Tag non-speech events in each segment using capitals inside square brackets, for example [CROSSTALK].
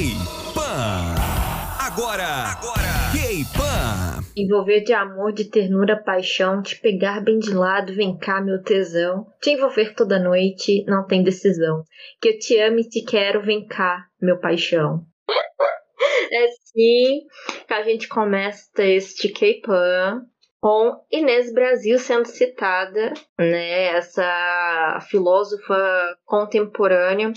K-Pan. Agora, agora, K-Pan. Envolver de amor, de ternura, paixão, te pegar bem de lado, vem cá, meu tesão. Te envolver toda noite, não tem decisão. Que eu te amo e te quero, vem cá, meu paixão. [LAUGHS] É assim que a gente começa este K-Pan com Inês Brasil sendo citada, né? Essa filósofa contemporânea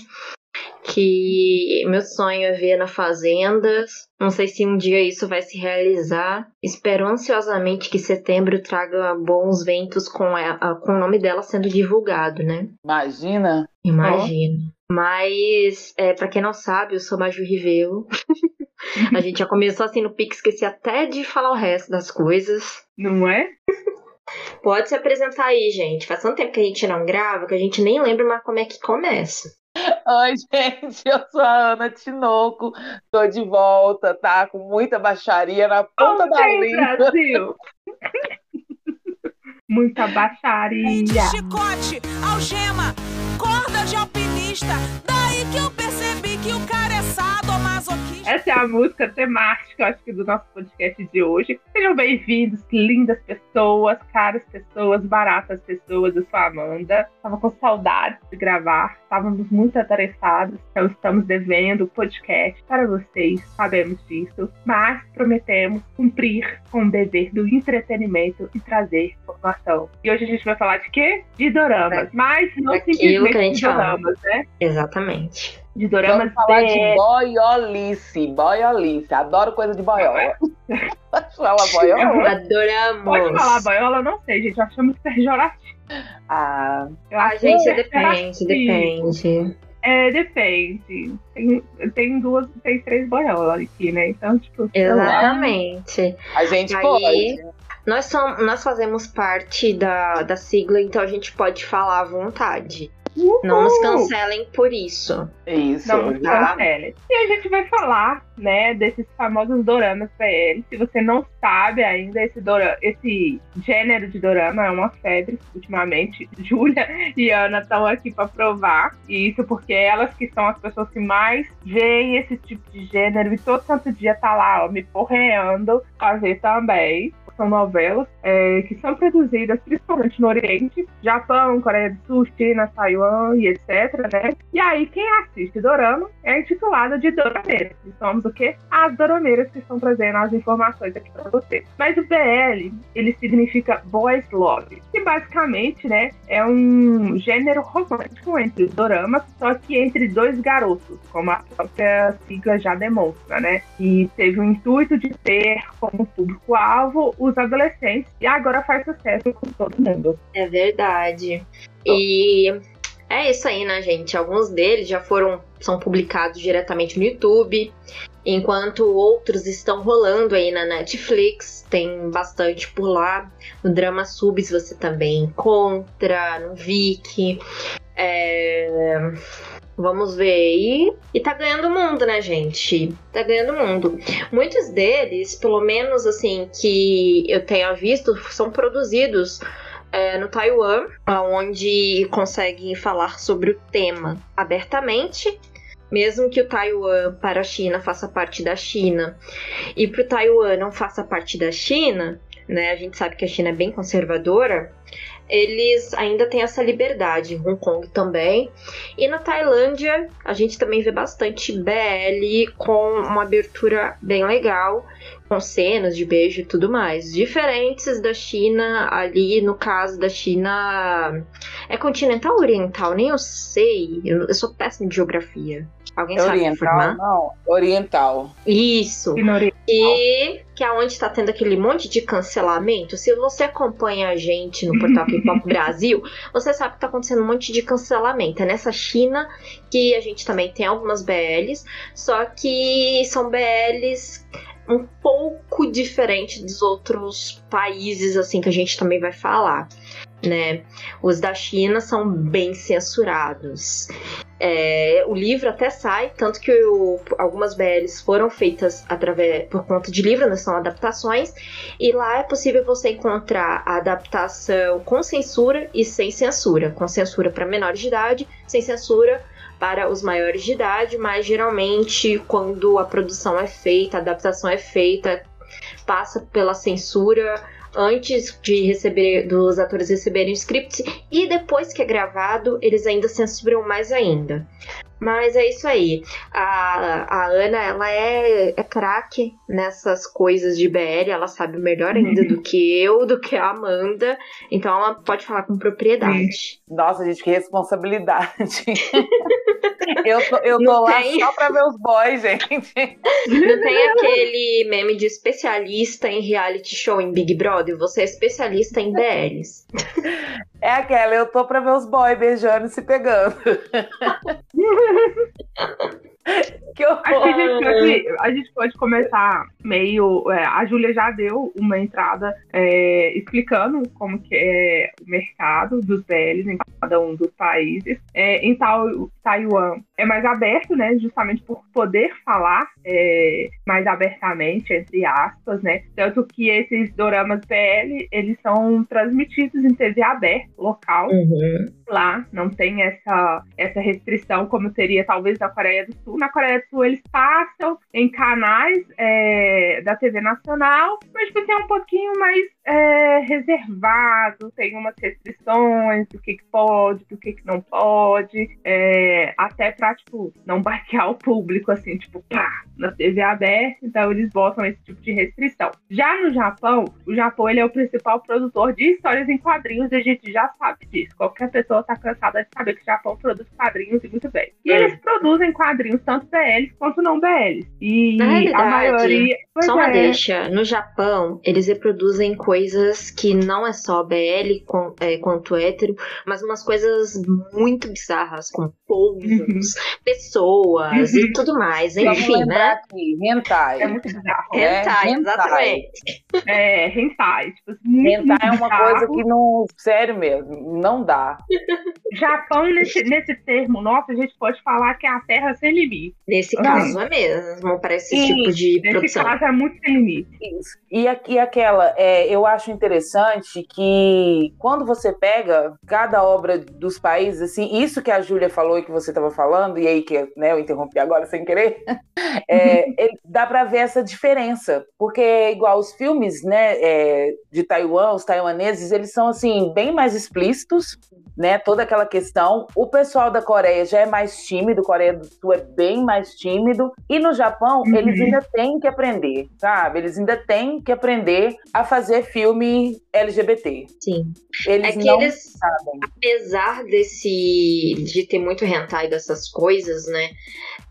que meu sonho é ver na Fazenda. Não sei se um dia isso vai se realizar. Espero ansiosamente que setembro traga bons ventos com, a, com o nome dela sendo divulgado, né? Imagina. Imagina. Oh. Mas, é, para quem não sabe, eu sou Maju Rivelo. [LAUGHS] a gente já começou assim no Pix, esqueci até de falar o resto das coisas. Não é? Pode se apresentar aí, gente. Faz tanto tempo que a gente não grava que a gente nem lembra mais como é que começa. Oi, [LAUGHS] gente, eu sou a Ana Tinoco, tô de volta, tá? Com muita baixaria na ponta oh, da língua. Brasil. muita baixaria. Chicote, algema, corda de alpinista, daí que eu percebi que o cara é sadomasoquista. Essa é a música temática, acho que, do nosso podcast de hoje. Sejam bem-vindos, lindas pessoas, caras pessoas, baratas pessoas. Eu sou a Amanda. Tava com saudades de gravar, estávamos muito atarefados, então estamos devendo o podcast para vocês, sabemos disso, mas prometemos cumprir com o dever do entretenimento e trazer informação. E hoje a gente vai falar de quê? De doramas, mas não simplesmente de doramas, né? Exatamente de doramas Vamos falar de boiolice, boiolice. Adoro coisa de boiola. [LAUGHS] Pode falar boiola? Adoramos. Pode falar boiola? Não sei, gente. Achamos pejorativo. Ah, a gente, depende, depende. É, depende. Tem, tem duas, tem três boiolas aqui, né? Então, tipo. Exatamente. A gente Aí, pode. Nós, somos, nós fazemos parte da, da sigla, então a gente pode falar à vontade. Não nos cancelem por isso. Isso. Não nos cancelem. E a gente vai falar, né, desses famosos doramas PL. Se você não sabe ainda, esse, dorama, esse gênero de dorama é uma febre ultimamente. [LAUGHS] Júlia e Ana estão aqui para provar. E isso porque elas que são as pessoas que mais veem esse tipo de gênero e todo santo dia tá lá, ó, me porreando a ver também são novelas é, que são produzidas principalmente no Oriente, Japão, Coreia do Sul, China, E etc, né? E aí quem assiste Dorama é intitulado de Dorameiras. E somos o quê? As Dorameiras que estão trazendo as informações aqui para vocês. Mas o BL, ele significa Boys Love, que basicamente, né, é um gênero romântico entre doramas, só que entre dois garotos, como a própria sigla já demonstra, né? E teve o intuito de ter como público-alvo os adolescentes e agora faz sucesso com todo mundo. É verdade. E é isso aí, né, gente? Alguns deles já foram são publicados diretamente no YouTube, enquanto outros estão rolando aí na Netflix. Tem bastante por lá. No Drama Subs você também encontra, no Viki. É... Vamos ver. E, e tá ganhando mundo, né, gente? Tá ganhando mundo. Muitos deles, pelo menos assim, que eu tenha visto, são produzidos é, no Taiwan, onde conseguem falar sobre o tema abertamente. Mesmo que o Taiwan para a China faça parte da China e para o Taiwan não faça parte da China, né? A gente sabe que a China é bem conservadora eles ainda têm essa liberdade, Hong Kong também. E na Tailândia, a gente também vê bastante BL com uma abertura bem legal, com cenas de beijo e tudo mais. Diferentes da China, ali no caso da China. É continental ou oriental? Nem eu sei. Eu, eu sou péssima de geografia. Alguém sabe oriental, informar? Não, oriental. Isso. E que é onde está tendo aquele monte de cancelamento. Se você acompanha a gente no portal K-Pop [LAUGHS] Brasil, você sabe que está acontecendo um monte de cancelamento. É nessa China que a gente também tem algumas BLs, só que são BLs um pouco diferente dos outros países assim que a gente também vai falar né? Os da China são bem censurados. É, o livro até sai, tanto que algumas BLs foram feitas através por conta de livro, né, são adaptações, e lá é possível você encontrar a adaptação com censura e sem censura. Com censura para menores de idade, sem censura para os maiores de idade, mas geralmente quando a produção é feita, a adaptação é feita, passa pela censura antes de receber dos atores receberem o script e depois que é gravado, eles ainda censuram mais ainda. Mas é isso aí. A, a Ana, ela é, é craque nessas coisas de BL, ela sabe melhor ainda do que eu, do que a Amanda. Então ela pode falar com propriedade. Nossa, gente, que responsabilidade. [LAUGHS] eu tô, eu tô lá tem... só pra ver os boys, gente. Não tem aquele meme de especialista em reality show em Big Brother? Você é especialista em BLs. É aquela, eu tô pra ver os boys beijando e se pegando. [LAUGHS] que horror. Acho que a gente, pode, a gente pode começar meio. É, a Júlia já deu uma entrada é, explicando como que é o mercado dos BLs em cada um dos países. É, em Taiwan é mais aberto, né? Justamente por poder falar é, mais abertamente, entre aspas, né? Tanto que esses doramas BL, eles são transmitidos em TV aberta, local. Uhum. Lá não tem essa, essa restrição como teria talvez na Coreia do Sul. Na Coreia do Sul eles passam em canais é, da TV nacional, mas você é um pouquinho mais é, reservado, tem umas restrições do que, que pode, do que, que não pode, é, até pra, tipo, não baquear o público, assim, tipo, pá, na TV aberta, então eles botam esse tipo de restrição. Já no Japão, o Japão ele é o principal produtor de histórias em quadrinhos e a gente já sabe disso. Qualquer pessoa tá cansada de saber que o Japão produz quadrinhos e muito bem. E é. eles produzem quadrinhos tanto BLs quanto não BLs. E a maioria. Só uma é. deixa, no Japão, eles reproduzem coisas que não é só BL com, é, quanto hétero, mas umas coisas muito bizarras, com pousos, uhum. pessoas uhum. e tudo mais. Enfim, né? Aqui, hentai. É muito bizarro. Hentai, é, exatamente. É, hentai. Tipo, hentai é uma coisa que não. Sério mesmo, não dá. Japão, nesse, nesse termo nosso, a gente pode falar que é a terra sem limite. Nesse caso é mesmo, para esse e, tipo de nesse produção. Nesse caso é muito sem limite. Isso. E, aqui, aquela, é, eu acho interessante que quando você pega cada obra dos países, assim, isso que a Júlia falou e que você estava falando, e aí que né, eu interrompi agora sem querer, [LAUGHS] é, dá para ver essa diferença, porque igual os filmes, né, é, de Taiwan, os taiwaneses, eles são assim bem mais explícitos, né, toda aquela questão. O pessoal da Coreia já é mais tímido, Coreia do Sul é bem mais tímido, e no Japão uhum. eles ainda têm que aprender, sabe? Eles ainda têm que aprender a fazer filme LGBT. Sim. Eles é que não eles, sabem. apesar desse de ter muito hentai dessas coisas, né?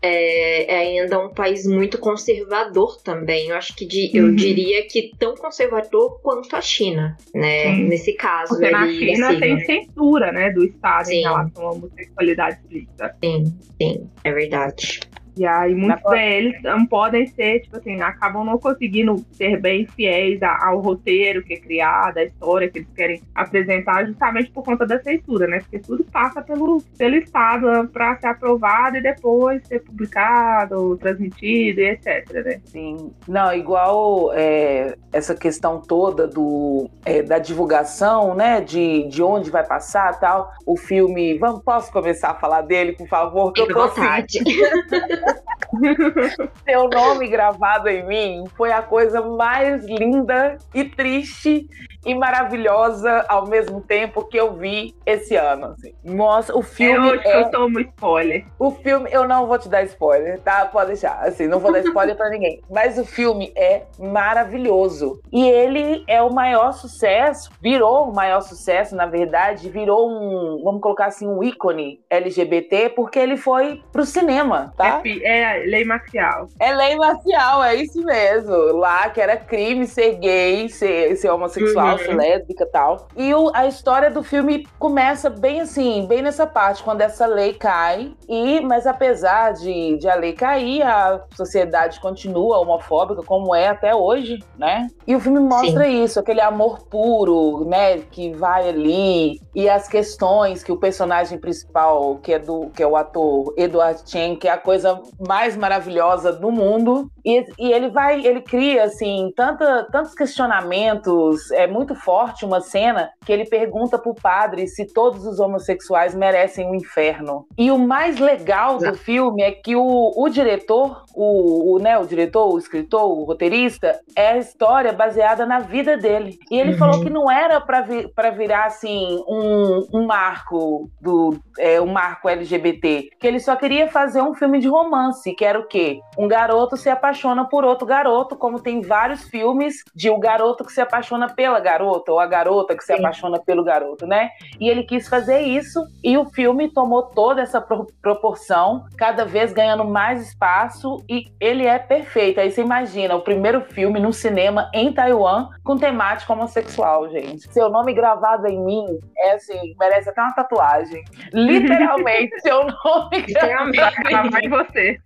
É, é, ainda um país muito conservador também. Eu acho que de, uhum. eu diria que tão conservador quanto a China, né? Sim. Nesse caso. Porque na China assim, tem censura, né, do Estado sim. em relação à homossexualidade explícita. Sim, sim, é verdade. E aí muitos deles não podem ser, tipo assim, acabam não conseguindo ser bem fiéis ao roteiro que é criado, à história que eles querem apresentar, justamente por conta da censura, né? Porque tudo passa pelo, pelo Estado para ser aprovado e depois ser publicado, transmitido e etc, né? Sim. Não, igual é, essa questão toda do, é, da divulgação, né? De, de onde vai passar tal. O filme. Vamos, posso começar a falar dele, por favor? Que eu tô vontade. [LAUGHS] [LAUGHS] Seu nome gravado em mim foi a coisa mais linda e triste e maravilhosa ao mesmo tempo que eu vi esse ano. Assim. Nossa, o filme. Hoje é... eu tomo spoiler. O filme, eu não vou te dar spoiler, tá? Pode deixar. Assim, não vou dar spoiler pra ninguém. [LAUGHS] Mas o filme é maravilhoso. E ele é o maior sucesso, virou o maior sucesso, na verdade, virou um, vamos colocar assim, um ícone LGBT, porque ele foi pro cinema, tá? É, é lei marcial. É lei marcial, é isso mesmo. Lá que era crime ser gay, ser, ser homossexual. Uhum falsa, uhum. lésbica e tal. E o, a história do filme começa bem assim, bem nessa parte, quando essa lei cai. E, mas apesar de, de a lei cair, a sociedade continua homofóbica, como é até hoje, né? E o filme mostra Sim. isso, aquele amor puro, né? Que vai ali. E as questões que o personagem principal, que é, do, que é o ator Edward Chen, que é a coisa mais maravilhosa do mundo. E, e ele vai, ele cria, assim, tanta, tantos questionamentos, é muito muito forte uma cena que ele pergunta pro padre se todos os homossexuais merecem o inferno. E o mais legal do filme é que o, o diretor, o, o, né, o diretor, o escritor, o roteirista, é a história baseada na vida dele. E ele Uhum. falou que não era pra, vi, pra virar assim um, um marco do é, um marco LGBT, que ele só queria fazer um filme de romance, que era o quê? Um garoto se apaixona por outro garoto, como tem vários filmes de o garoto que se apaixona pela garota ou a garota que se Sim. apaixona pelo garoto, né? E ele quis fazer isso e o filme tomou toda essa pro- proporção, cada vez ganhando mais espaço e ele é perfeito. Aí você imagina o primeiro filme no cinema em Taiwan com temática homossexual, gente. Seu nome gravado em mim é assim, merece até uma tatuagem. [LAUGHS] Literalmente, seu nome gravado em você.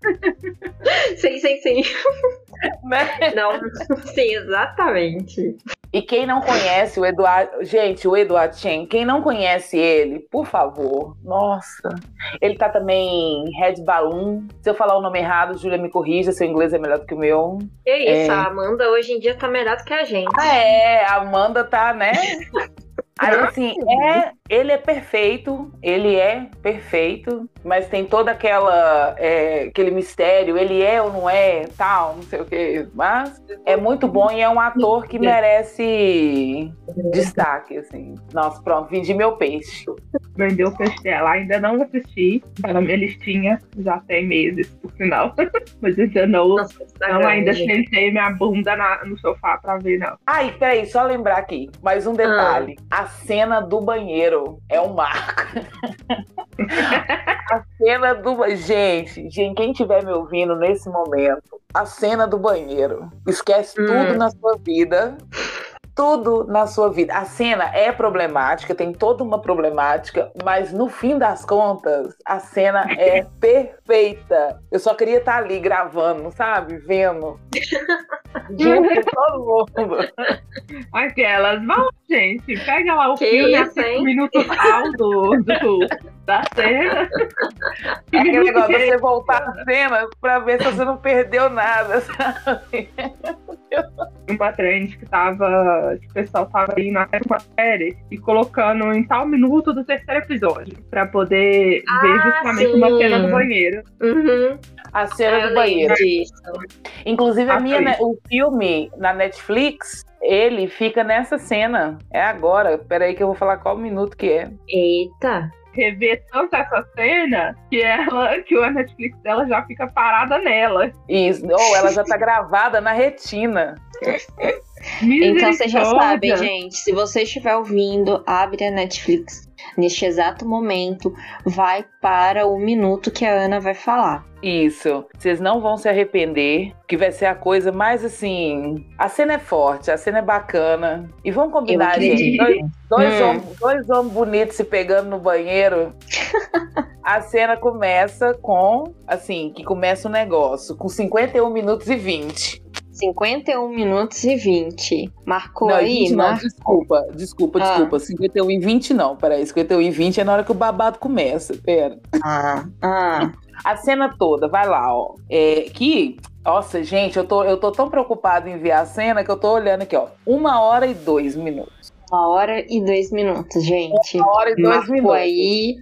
Sim, sim, sim. né? Não, sim, exatamente. E quem não conhece o Eduardo, gente, o Eduardo Chen, quem não conhece ele, por favor, nossa. Ele tá também em Red Balloon. Se eu falar o nome errado, Júlia me corrija, seu inglês é melhor do que o meu. Que isso, É. a Amanda hoje em dia tá melhor do que a gente. Ah, é, a Amanda tá, né? [LAUGHS] Aí, assim, é, ele é perfeito, ele é perfeito, mas tem toda aquela, é, aquele mistério, ele é ou não é, tal, não sei o quê. Mas é muito bom e é um ator que merece destaque, assim. Nossa, pronto, vendi meu peixe. Vendeu o peixe dela. Ainda não assisti. Tá na minha listinha. Já tem meses, por sinal. [LAUGHS] Mas ainda não. Nossa, Instagram, Não, ainda sentei minha bunda na- no sofá pra ver, não. Ai, peraí, só lembrar aqui, mais um detalhe. A cena do banheiro é um marco. a cena do Gente, gente, quem estiver me ouvindo nesse momento, a cena do banheiro. Esquece Hum. tudo na sua vida. Tudo na sua vida. A cena é problemática, tem toda uma problemática, mas no fim das contas, a cena é perfeita. Eu só queria estar ali gravando, sabe? Vendo. Junto com todo mundo. Aquelas, vamos, gente, pega lá o Que filme, isso, hein? o minuto tal do, do- da cena. É aquele negócio de você voltar a cena pra ver se você não perdeu nada, sabe? uma trend que tava. que o pessoal tava indo até uma série e colocando em tal minuto do terceiro episódio. Pra poder Ah, ver justamente sim. uma cena do banheiro. Uhum. A cena Eu do banheiro. disso. Inclusive, a minha, ne- o filme na Netflix, ele fica nessa cena. É agora. Peraí que eu vou falar qual minuto que é. Eita. Rever tanto essa cena que ela. que a Netflix dela já fica parada nela. Isso. Ou ela já tá gravada na retina. [LAUGHS] Então vocês já sabem, gente. Se você estiver ouvindo, abre a Netflix. Neste exato momento, vai para o minuto que a Ana vai falar. Isso. Vocês não vão se arrepender, que vai ser a coisa mais assim. A cena é forte, a cena é bacana. E vamos combinar, gente. Dois, dois, Hum. homens, dois homens bonitos se pegando no banheiro. [LAUGHS] a cena começa com, assim, que começa o negócio, com 51 minutos e 20. 51 minutos e 20. Marcou não, aí, 20 não, Mar... desculpa, desculpa, Ah. desculpa. 51 e 20 não, peraí. 51 e 20 é na hora que o babado começa. Pera. Ah, ah. A cena toda, vai lá, ó. É, que, nossa, gente, eu tô, eu tô tão preocupada em ver a cena que eu tô olhando aqui, ó. Uma hora e dois minutos. Uma hora e dois minutos, gente. Uma hora e dois Marcou minutos. aí.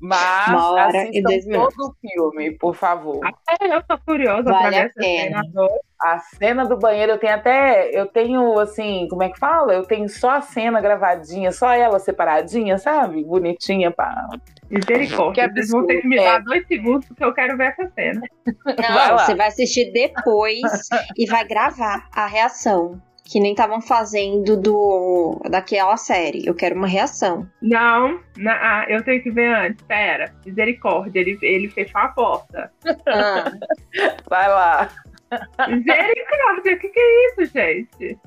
Mas Uma hora e dois minutos. todo o filme, por favor. É, eu tô curiosa Vale pra ver a essa pena. cena. A cena do banheiro, eu tenho até. Eu tenho, assim, como é que fala? Eu tenho só a cena gravadinha, só ela separadinha, sabe? Bonitinha pra. Misericórdia. Que Vocês vão ter que me dar dois segundos porque eu quero ver essa cena. Vai Não, lá. você vai assistir depois [LAUGHS] e vai gravar a reação. Que nem estavam fazendo do daquela série. Eu quero uma reação. Não, na- ah, eu tenho que ver antes. Pera, misericórdia, ele, ele fechou a porta. Ah, Vai lá. Misericórdia, o que, que é isso, gente?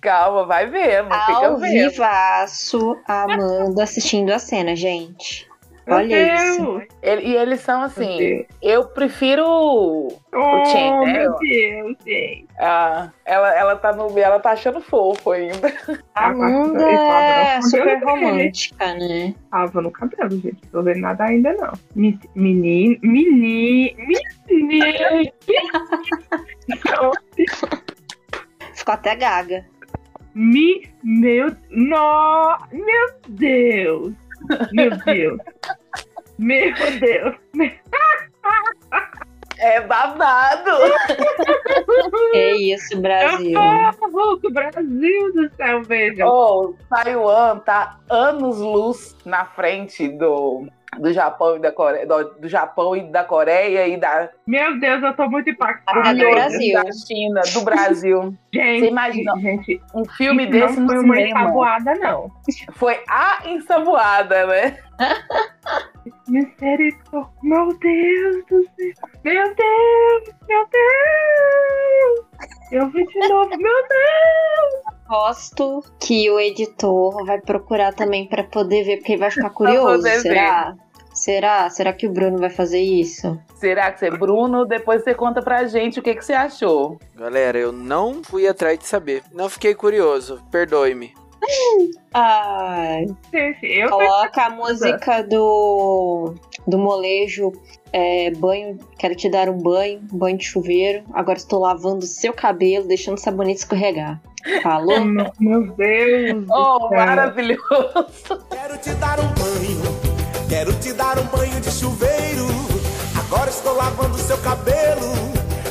Calma, vai vendo. Fica ao vivaço, Amanda assistindo a cena, gente. Olha isso. Ele- e eles são assim. Eu prefiro. Oh, Chen, né? meu Deus, gente. Ah, ela, ela tá no. Ela tá achando fofo ainda. A Amanda é super romântica, né? Tava no cabelo, gente. Não tô vendo nada ainda, não. Menino. Menino. Menino. Ficou até gaga. Me, meu, no, meu Deus. Meu Deus. Meu Deus. É babado. É isso, Brasil. Oh, Brasil do céu, veja. Oh, Taiwan tá anos luz na frente do, do Japão e da Coreia, do, do Japão e da Coreia e da, Meu Deus, eu tô muito impactada. Até do Brasil. da China, do Brasil. [LAUGHS] Gente, Você imagina gente, um filme isso desse não foi uma cinema? ensaboada, não. Foi a ensaboada, né? [LAUGHS] Misericórdia. Meu Deus do céu. Meu Deus, meu Deus. Eu vi de novo, meu Deus. Aposto que o editor vai procurar também pra poder ver, porque ele vai ficar curioso. Será? Será? Será que o Bruno vai fazer isso? Será que você é Bruno? Depois você conta pra gente o que, que você achou. Galera, eu não fui atrás de saber. Não fiquei curioso. Perdoe-me. [LAUGHS] Ai, eu coloca a música do, do molejo. é, banho, quero te dar um banho, banho de chuveiro. Agora estou lavando o seu cabelo, deixando o sabonete escorregar. Falou? Meu meu Deus. Oh, maravilhoso! Quero te dar um banho, quero te dar um banho de chuveiro. Agora estou lavando seu cabelo,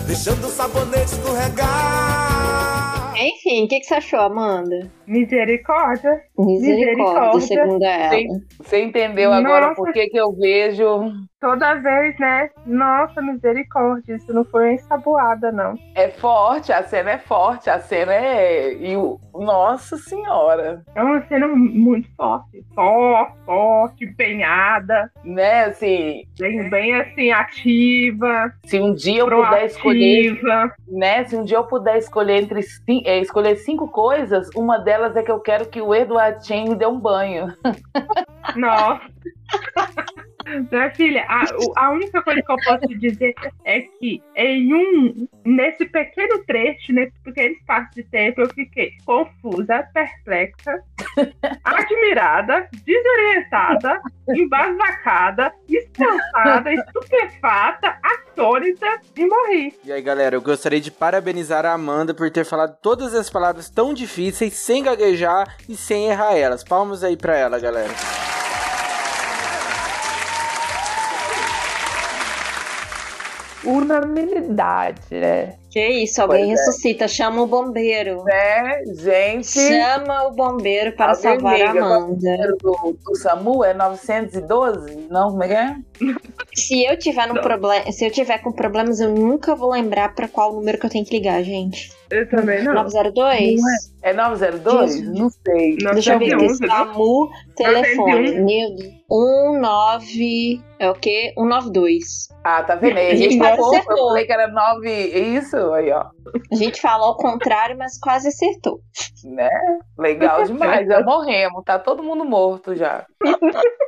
deixando o sabonete escorregar. Enfim, o que, que você achou, Amanda? Misericórdia. Misericórdia, Misericórdia. segundo ela. Você entendeu agora por que, que eu vejo? Toda vez, né? Nossa, misericórdia. Isso não foi ensaboada, não. É forte, a cena é forte, a cena é. E o... Nossa Senhora! É uma cena muito forte. Forte, forte, empenhada. Né, assim, Bem, bem assim, ativa, se um dia eu puder escolher, proativa. né? Se um dia eu puder escolher entre é, escolher cinco coisas, uma delas é que eu quero que o Edward Chen me dê um banho. [LAUGHS] Nossa. Minha filha, a, a única coisa que eu posso dizer é que em um, nesse pequeno trecho, nesse pequeno espaço de tempo, eu fiquei confusa, perplexa, [LAUGHS] admirada, desorientada, embasbacada, espantada, estupefata, atônita e morri. E aí, galera, eu gostaria de parabenizar a Amanda por ter falado todas as palavras tão difíceis, sem gaguejar e sem errar elas. Palmas aí pra ela, galera. Unanimidade, né? Que isso, alguém Pois é. ressuscita, chama o bombeiro. Né, gente? Chama o bombeiro para Alguém salvar a liga, é o Amanda. número do, do SAMU é 912? Não, como é que é? Se eu tiver no problema, se eu tiver com problemas, eu nunca vou lembrar pra qual número que eu tenho que ligar, gente. Eu também não. 902? É 902? Jesus. Não sei. Deixa eu ver aqui. 911, viu? SAMU, telefone. 901. Meu Deus. 19. É o quê? 192. Ah, tá vendo aí? A gente gente tá. Eu falei que era 9. Isso, aí, ó. A gente fala ao contrário, mas quase acertou. Né? Legal [LAUGHS] demais. Já morremos. Tá todo mundo morto já. [LAUGHS]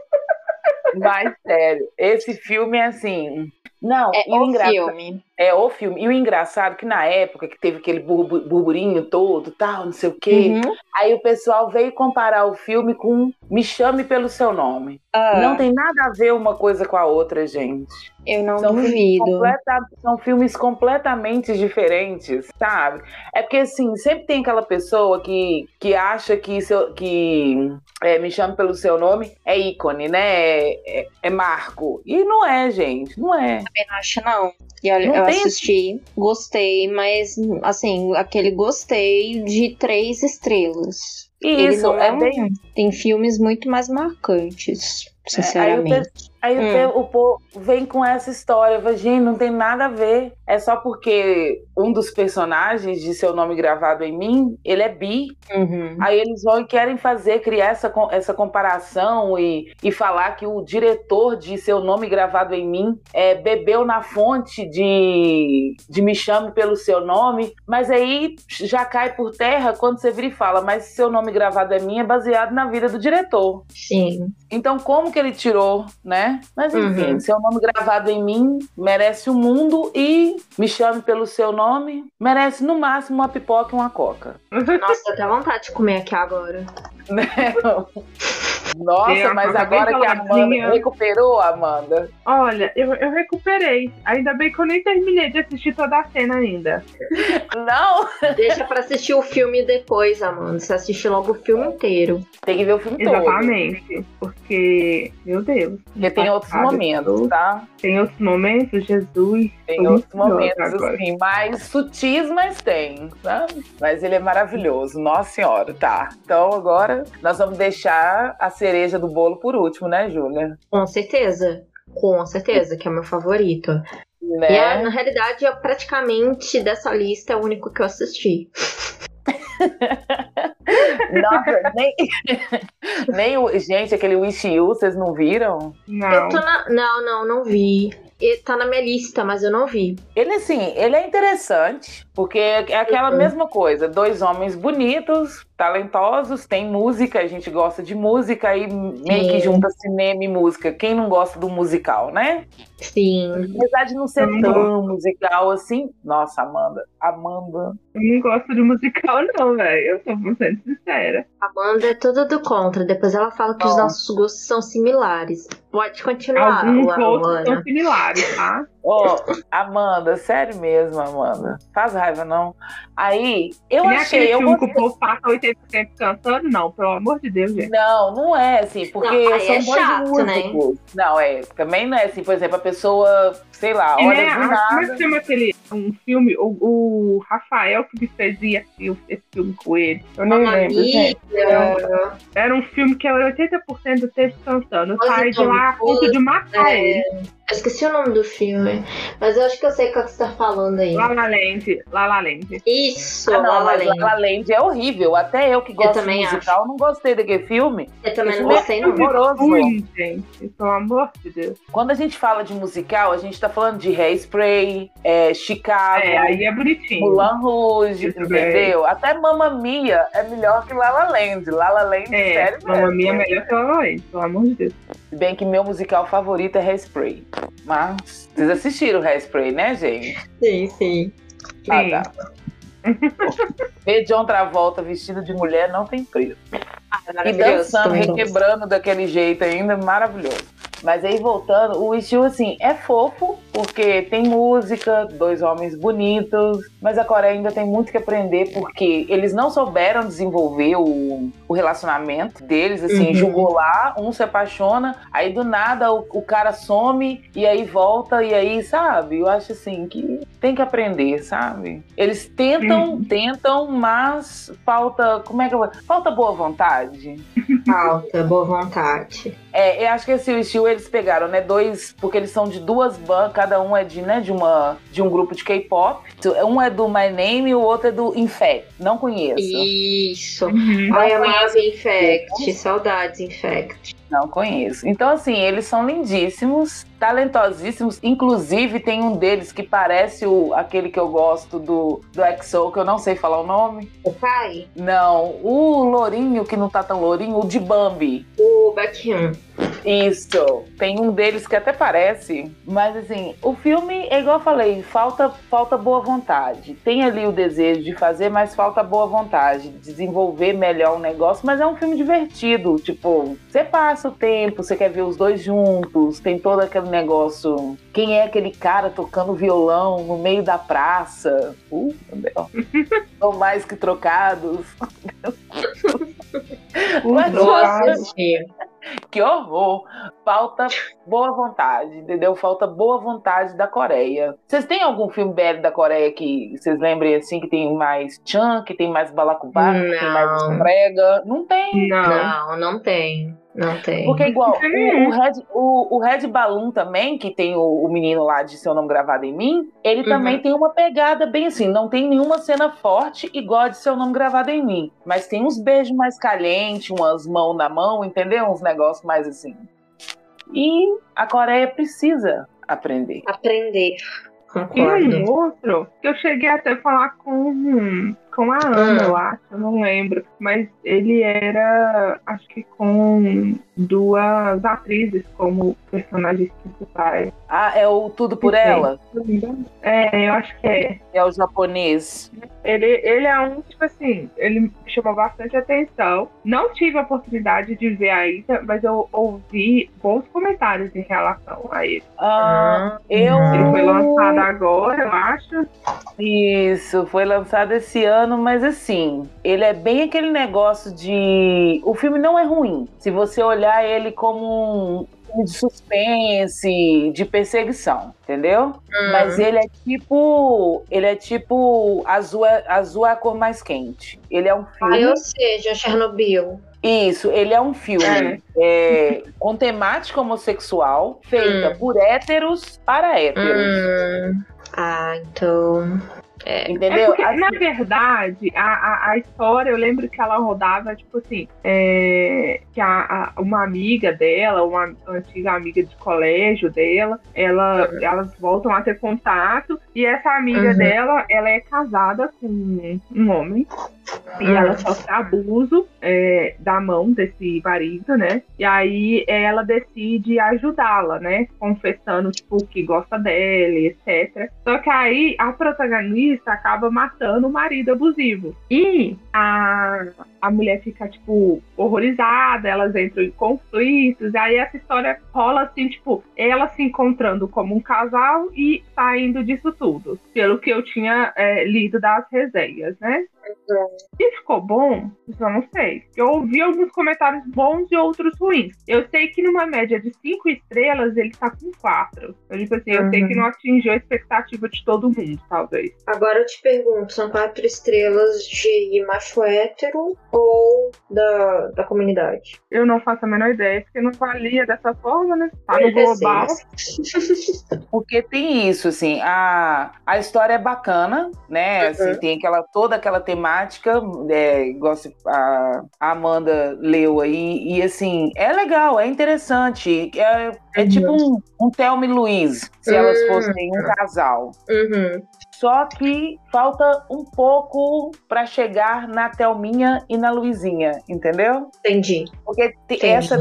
Mas, sério, esse filme é assim. Não, É o o engraçado. filme. É o filme. E o engraçado é que na época que teve aquele burbu- burburinho todo, tal, não sei o quê. Uhum. Aí o pessoal veio comparar o filme com Me Chame Pelo Seu Nome. Ah, Não tem nada a ver uma coisa com a outra, gente. eu não São filmes, duvido. completa- são filmes completamente diferentes, sabe? É porque, assim, sempre tem aquela pessoa que, que acha que, seu, que é, Me Chame Pelo Seu Nome é ícone, né? É, é- é marco. E não é, gente. Não é. também não acho, não. E olha, Não eu tem- assisti, gostei, mas assim, aquele gostei de três estrelas. Ele isso não é um- bem Tem filmes muito mais marcantes, É, sinceramente. Aí o Hum. o povo vem com essa história, gente, não tem nada a ver. É só porque um dos personagens de seu nome gravado em mim, ele é bi. Uhum. Aí eles vão e querem fazer, criar essa, essa comparação e, e falar que o diretor de seu nome gravado em mim é, bebeu na fonte de, de Me Chame Pelo Seu Nome. Mas aí já cai por terra quando você vira e fala, mas seu nome gravado em mim é baseado na vida do diretor. Sim. Então, como que ele tirou, né? Mas enfim, Uhum. seu nome gravado em mim merece o mundo e me chame pelo seu nome, merece no máximo uma pipoca e uma coca. Nossa, dá até vontade de comer aqui agora. Né? Nossa, mas agora que a Amanda recuperou, Amanda. Olha, eu, eu recuperei. Ainda bem que eu nem terminei de assistir toda a cena ainda. Não, Deixa pra assistir o filme depois, Amanda. Você assiste logo o filme inteiro. tem que ver o filme todo. Exatamente. Porque, meu Deus. Porque tem outros momentos, tá? Tem outros momentos, Jesus. Tem outros momentos, agora. assim, mais sutis, mas tem, sabe? Mas ele é maravilhoso, nossa senhora, tá. Então agora nós vamos deixar a cereja do bolo por último, né, Júlia? Com certeza. Com certeza, que é o meu favorito. Né? E é, na realidade, eu praticamente dessa lista é o único que eu assisti. [LAUGHS] Nossa, nem, nem o. Gente, aquele Wish You, vocês não viram? Não. Eu tô na... Não, não, não vi. E tá na minha lista, mas eu não vi. Ele, assim, ele é interessante, porque é aquela Uhum. mesma coisa. Dois homens bonitos, talentosos, tem música, a gente gosta de música, aí meio que Sim. junta cinema e música. Quem não gosta do musical, né? Sim. Apesar de não ser não tão musical assim. Nossa, Amanda. Amanda. Eu não gosto de musical, não, velho. Eu sou sendo sincera. Amanda é tudo do contra. Depois ela fala que os Não. nossos gostos são similares. Pode continuar, Alguns outros são similares, tá? Ó, Amanda, sério mesmo, Amanda. Faz raiva, não. Aí, eu não é achei, aquele eu filme gostei. que o povo passa 80% cantando, não. Pelo amor de Deus, gente. Não, não é assim, porque Não, são é chato, né? Não, é, também não é assim, por exemplo, a pessoa, sei lá, E, olha né, do a- como é nada. que chama aquele um filme? O, o Rafael que me fez ir assistir esse filme com ele. Eu nem Mamma lembro, gente. Mia, Era um filme que era 80% do texto cantando. Eu saí de lá a ponto de matar é, ele. Eu esqueci o nome do filme. Mas eu acho que eu sei qual que você tá falando aí. La La Land. La La Land. Isso, Ah, La não, La mas Land. La La Land é horrível. Até eu que gosto de também musical, não gostei daquele filme. Eu também Esse não filme gostei, é não. horroroso. Ui, gente. Pelo amor de Deus. Quando a gente fala de musical, a gente tá falando de Hairspray, é, Chicago, É, aí é bonitinho. Mulan Rouge, Isso bem. entendeu? Até Mamma Mia é melhor que La La Land. La La Land, É, sério Mamma mesmo. Mia é melhor que La La Land, pelo amor de Deus. Se bem que meu musical favorito é Hairspray. Mas vocês assistiram Hairspray, né, gente? Sim, sim. Ah, Sim. tá. Ver John Travolta vestido de mulher não tem preço. Ah, E dançando, requebrando daquele jeito ainda, maravilhoso. Mas aí voltando, o estilo assim é fofo, porque tem música, dois homens bonitos, mas a Coreia ainda tem muito que aprender, porque eles não souberam desenvolver o, o relacionamento deles, assim, Uhum. jogou lá, um se apaixona, aí do nada o, o cara some e aí volta, e aí, sabe? Eu acho assim que tem que aprender, sabe? Eles tentam, Uhum. tentam, mas falta. Como é que eu. Falta boa vontade. Falta, boa vontade. É, eu acho que esse estilo eles pegaram, né? Dois, porque eles são de duas bandas, cada um é de, né, de, uma, de um grupo de K-pop. Um é do My Name e o outro é do Infect. Não conheço. Isso. Uhum. Ai, amava Infect. Saudades, Infect. Não conheço. Então, assim, eles são lindíssimos, talentosíssimos. Inclusive, tem um deles que parece o, aquele que eu gosto do, do EXO, que eu não sei falar o nome. O Kai? Não, o Lourinho, que não tá tão lourinho, o de Bambi. O Baekhyun. Isso. Tem um deles que até parece. Mas assim, o filme, é igual eu falei, falta, falta boa vontade. Tem ali o desejo de fazer, mas falta boa vontade. de Desenvolver melhor o negócio, mas é um filme divertido. Tipo, você passa o tempo, você quer ver os dois juntos, tem todo aquele negócio. Quem é aquele cara tocando violão no meio da praça? Uh, meu Deus. [LAUGHS] São mais que trocados. [LAUGHS] Mas, nossa, assistir. que horror! Falta boa vontade, entendeu? Falta boa vontade da Coreia. Vocês têm algum filme BL da Coreia que vocês lembrem assim que tem mais chan, que tem mais balacubá, que tem mais prega? Não tem. Não. Não, não tem. Não tem. Porque é igual, o, o, Red, o, o Red Balloon também, que tem o, o menino lá de Seu Nome Gravado em Mim, ele Uhum. também tem uma pegada bem assim, não tem nenhuma cena forte igual a de Seu Nome Gravado em Mim. Mas tem uns beijos mais calientes, umas mãos na mão, entendeu? Uns negócios mais assim. E a Coreia precisa aprender. Aprender. E Concordo. um outro que eu cheguei até a falar com, com a Ana, Ah. eu acho, eu não lembro. Mas ele era, acho que com duas atrizes como personagens principais. Ah, é o Tudo por. Ela? Engano. É, eu acho que é. É o japonês. Ele, ele é um, tipo assim, ele me chamou bastante atenção. Não tive a oportunidade de ver ainda, mas eu ouvi bons comentários em relação a ele. Ah, eu. Ele foi lançado agora, eu acho. Isso, foi lançado esse ano, mas assim, ele é bem aquele negócio de. O filme não é ruim. Se você olhar ele como um de suspense, de perseguição, entendeu? Hum. Mas ele é tipo. Ele é tipo. Azul é, azul é a cor mais quente. Ele é um filme. Ah, ou seja, Chernobyl. Isso, ele é um filme é, com temática homossexual, feita Hum. por héteros para héteros. Hum. Ah, então. É. É Entendeu? porque, Assim, na verdade, a, a, a história, eu lembro que ela rodava, tipo assim, é, que a, a- uma amiga dela, uma antiga amiga de colégio dela, ela, elas voltam a ter contato, e essa amiga Uhum. dela, ela é casada com um homem, e ela sofre abuso é, da mão desse marido, né? E aí ela decide ajudá-la, né? Confessando, tipo, que gosta dela, e etc. Só que aí a protagonista acaba matando o marido abusivo. E a, a mulher fica, tipo, horrorizada, elas entram em conflitos. Aí essa história rola assim, tipo, ela se encontrando como um casal e saindo disso tudo. Pelo que eu tinha é, lido das resenhas, né? Se ficou bom, eu não sei. Eu ouvi alguns comentários bons e outros ruins. Eu sei que numa média de 5 estrelas ele tá com 4. Eu, tipo assim, eu sei Uhum. que não atingiu a expectativa de todo mundo, talvez. Agora eu te pergunto, são quatro estrelas de macho hétero ou da, da comunidade? Eu não faço a menor ideia, porque não valia dessa forma, né? Tá no global. [LAUGHS] Porque tem isso, assim, a, a história é bacana, né? Assim, Uhum. tem aquela, toda aquela temática, é, igual a, a Amanda leu aí, e assim, é legal, é interessante. É, é Uhum. tipo um, um Thelma e Luiz, se elas fossem um casal. Uhum. Só que falta um pouco pra chegar na Thelminha e na Luizinha, entendeu? Entendi. Porque te- Entendi. essa,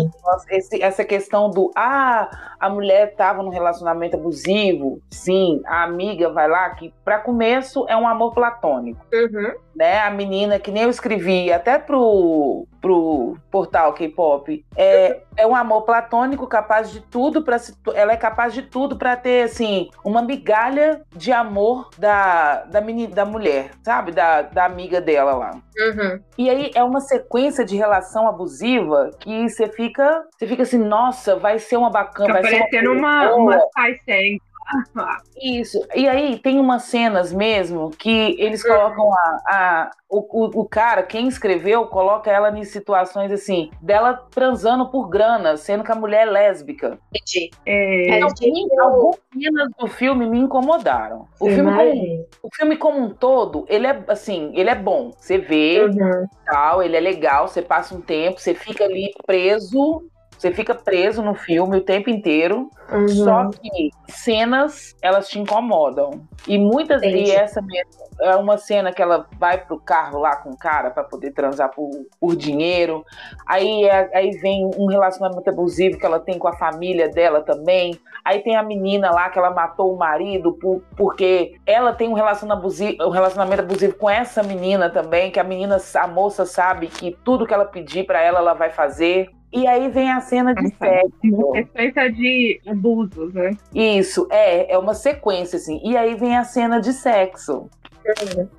essa questão do ah, a mulher estava num relacionamento abusivo, sim, a amiga vai lá, que para começo é um amor platônico, Uhum. Né? A menina, que nem eu escrevi até pro, pro portal K-pop, é, é um amor platônico capaz de tudo para ela é capaz de tudo para ter assim uma migalha de amor da, da, meni, da mulher, sabe? Da, da amiga dela lá. Uhum. E aí é uma sequência de relação abusiva que você fica, você fica assim, nossa, vai ser uma bacana, Tá vai ser uma, boa. uma Sai Isso. E aí tem umas cenas mesmo que eles Uhum. colocam a, a- o, o, cara, quem escreveu, coloca ela em situações assim, dela transando por grana, sendo que a mulher é lésbica. Entendi. É, É Então, algumas cenas do filme me incomodaram. O filme, como, o filme como um todo, ele é assim, ele é bom. Você vê, Uhum. tal, ele é legal, você passa um tempo, você fica ali preso, você fica preso no filme o tempo inteiro, Uhum. só que cenas, elas te incomodam. E muitas, Entendi. e essa mesmo, é uma cena que ela vai pro carro lá com o cara para poder transar por, por dinheiro, aí, é- aí vem um relacionamento abusivo que ela tem com a família dela também, aí tem a menina lá que ela matou o marido por- porque ela tem um relacionamento abusivo, um relacionamento abusivo com essa menina também, que a menina, a moça sabe que tudo que ela pedir para ela, ela vai fazer. E aí vem a cena de Nossa, sexo. uma sequência de abusos, né? Isso, é, é uma sequência, assim. E aí vem a cena de sexo.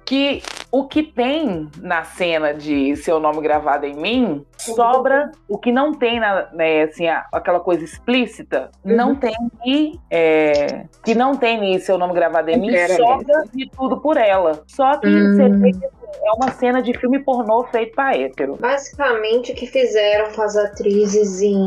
Que o que tem na cena de Seu Nome Gravado em Mim sobra o que não tem na, né, assim, a- aquela coisa explícita, não tem e é, que não tem em Seu Nome Gravado em Mim, sobra de tudo por ela. Só que Hum. você vê que é uma cena de filme pornô feito pra hétero. Basicamente o que fizeram com as atrizes em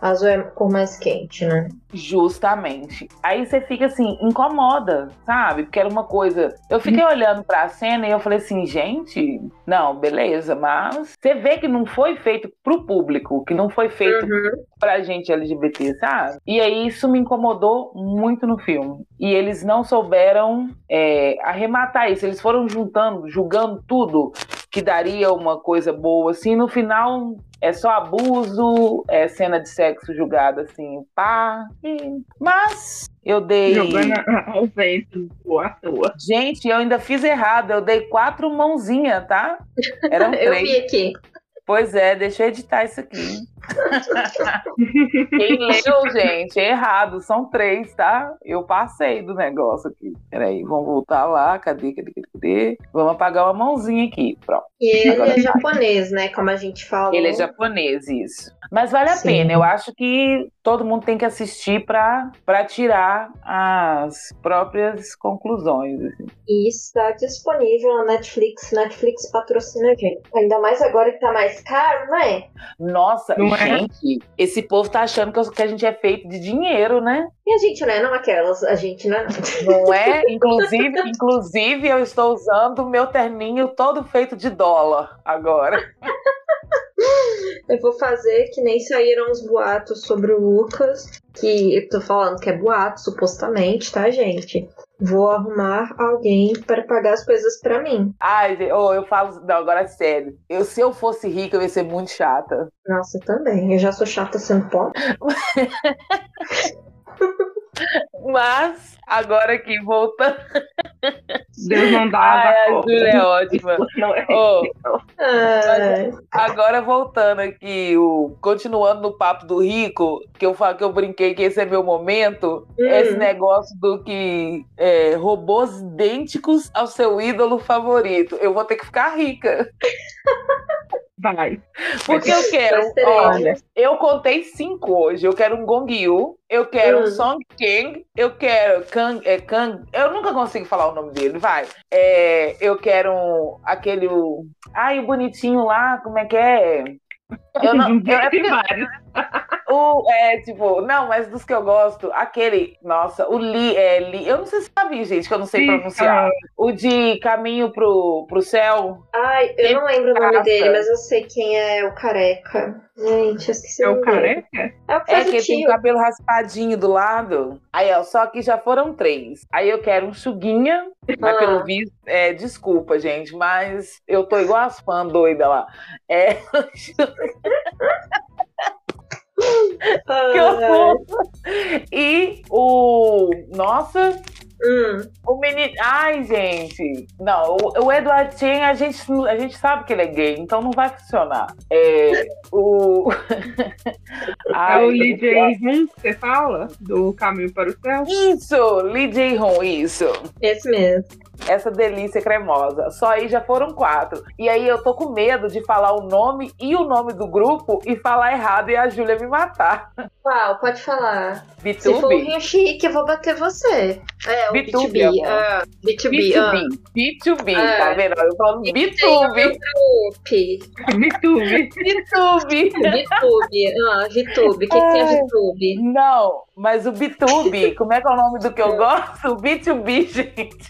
Azul é cor mais quente, né? Justamente. Aí você fica assim, incomoda, sabe? Porque era uma coisa. Eu fiquei olhando pra cena e eu falei assim, gente, não, beleza, mas você vê que não foi feito pro público, que não foi feito Uhum. pra gente LGBT, sabe? E aí isso me incomodou muito no filme. E eles não souberam é, arrematar isso. Eles foram juntando, julgando tudo que daria uma coisa boa, assim. No final, é só abuso, é cena de sexo julgada assim, pá. e- Mas eu dei. Jogando a- ao vento, à toa. Gente, eu ainda fiz errado. Eu dei quatro mãozinhas, tá? Eram [LAUGHS] Eu três. vi aqui. Pois é, deixa eu editar isso aqui. Quem leu, gente, é errado. São três, tá? Eu passei do negócio aqui. Peraí, vamos voltar lá. Cadê, cadê, cadê, cadê? Vamos apagar uma mãozinha aqui. Pronto. E ele Agora é japonês, né? Como a gente falou. Ele é japonês, isso. Mas vale a Sim. pena. Eu acho que todo mundo tem que assistir para tirar as próprias conclusões. assim. E está disponível na Netflix. Netflix patrocina a gente. Ainda mais agora que tá mais caro, não é? Nossa, Não? Gente, esse povo tá achando que eu- que a gente é feito de dinheiro, né? E a gente não é não aquelas. A gente não é não. Não é? Inclusive, inclusive, eu estou usando o meu terninho todo feito de dólar agora. [LAUGHS] Eu vou fazer que nem saíram os boatos sobre o Lucas. Que eu tô falando que é boato, supostamente, tá, gente? Vou arrumar alguém para pagar as coisas pra mim. Ai, oh, eu falo, não, agora é sério. Eu, se eu fosse rica, eu ia ser muito chata. Nossa, também. Eu já sou chata sendo pobre. [LAUGHS] Mas, agora aqui, voltando. Deus não dá Ai, a Júlia é ótima. Não é Oh, Agora voltando aqui, o, continuando no papo do rico, que eu falo que eu brinquei que esse é meu momento, Hum. esse negócio do que é, robôs idênticos ao seu ídolo favorito. Eu vou ter que ficar rica. Vai. Porque eu [LAUGHS] quero. Olha, eu contei cinco hoje. Eu quero um Gong Yu, eu quero Hum. um Song Kang, eu quero Kang, é, Kang. Eu nunca consigo falar o nome dele, vai. É, eu quero um, aquele. o- Ai, o bonitinho lá, como é que é? Eu [LAUGHS] não, eu, é porque- vários. O, é, tipo, não, mas dos que eu gosto, aquele, nossa, o Li, é, Li, eu não sei se sabe, gente, que eu não sei Sim, pronunciar. O de Caminho pro, pro Céu. Ai, eu não lembro o nome dele, mas eu sei quem é o careca. Gente, eu esqueci É o careca? É o que É que tem o cabelo raspadinho do lado. Aí, ó, só que já foram três. Aí eu quero um chuguinha, mas Ah. pelo visto, é, desculpa, gente, mas eu tô igual as fãs doidas lá. É, [LAUGHS] que horror. E o. Nossa, hum, o menino. Ai, gente. Não, o, o Edward Chen, a gente, a gente sabe que ele é gay, então não vai funcionar. É. O. [LAUGHS] É Ai, o Lee Jae que você fala? Do Caminho para o Céu? Isso, Lee Jae-hoon, isso. esse mesmo. Essa delícia cremosa. Só aí já foram quatro. E aí eu tô com medo de falar o nome e o nome do grupo e falar errado e a Júlia me matar. Qual? Pode falar. Se for B2B. Rio Chique, eu vou bater você. É, o B2B, B2B. amor. ah, B2B. ah. B2B. B2B, É. tá vendo? Eu falando Tem o B2B. meu grupo. VTube. B2B. VTube. Ah, VTube. O que, que tem a. VTube? Não, mas o B2B, [LAUGHS] como é que é o nome do que eu gosto? O B2B, gente.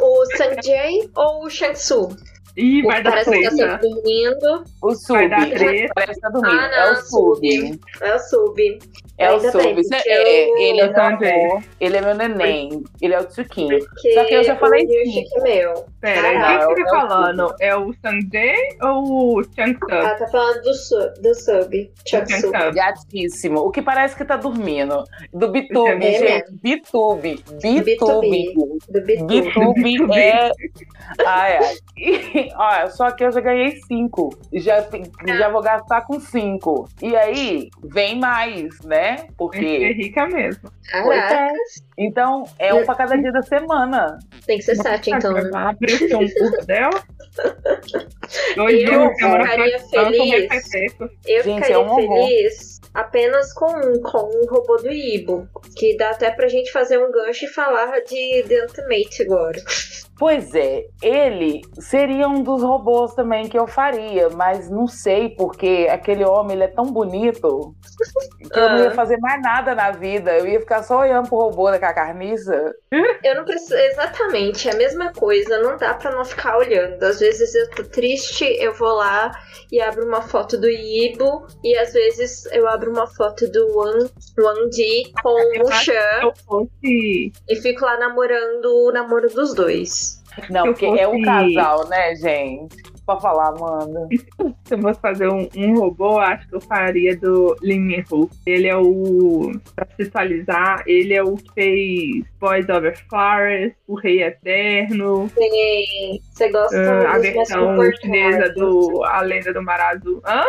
O Sanjay ou o Shang-Tsu? Ih, O vai dar parece que tá treta. sempre dormindo. O Vai Sub. dar treta. Parece que tá dormindo. Ah, é o não, Sub. Sub. É o Sub. É o Ainda Sub. bem, Isso é- é- eu- ele é Eu meu amor. Ele é meu neném. Ele é o Tsuquinho. Porque Só que eu já falei sim. Chique é meu. Pera, Ah, o que é tá falando? É o Sanjay ou o Chang Sub? Ah, tá falando do Sub. Do Sub. Shang-Tsu. Chang Sub. Gatíssimo. O que parece que tá dormindo. Do Bitube, É gente. Bitube. Bitube. Bitube é. Ai, ai. Olha, só que eu já ganhei cinco. Já, já vou gastar com cinco. E aí, vem mais, né? Porque. rica mesmo. Caraca. é. Então, é um pra cada dia da semana. Tem que ser sete, então. né? Abre o seu curso dela. [LAUGHS] Dois Eu dias ficaria feliz. é? Eu Gente, ficaria é um feliz apenas com um, com um robô do Ibo. Que dá até pra gente fazer um gancho e falar de The Ultimate agora. [LAUGHS] Pois é, ele seria um dos robôs também que eu faria, mas não sei porque aquele homem ele é tão bonito que eu não ia Ah. fazer mais nada na vida. Eu ia ficar só olhando pro robô daquela carniça. Eu não preciso. Exatamente, é a mesma coisa. Não dá pra não ficar olhando. Às vezes eu tô triste, eu vou lá e abro uma foto do Ibo. E às vezes eu abro uma foto do Wang, Wang Di com o fosse. E fico lá namorando o namoro dos dois. Não, porque é o fosse- casal, né, gente? pra falar, Amanda. [LAUGHS] Se eu fosse fazer um, um robô, acho que eu faria do Lee Min-ho. Ele é o, pra se atualizar, ele é o que fez Boys Over Flowers, O Rei Eterno, Sim. Você gosta ah, a versão chinesa do A Lenda do Mar Azul. Hã?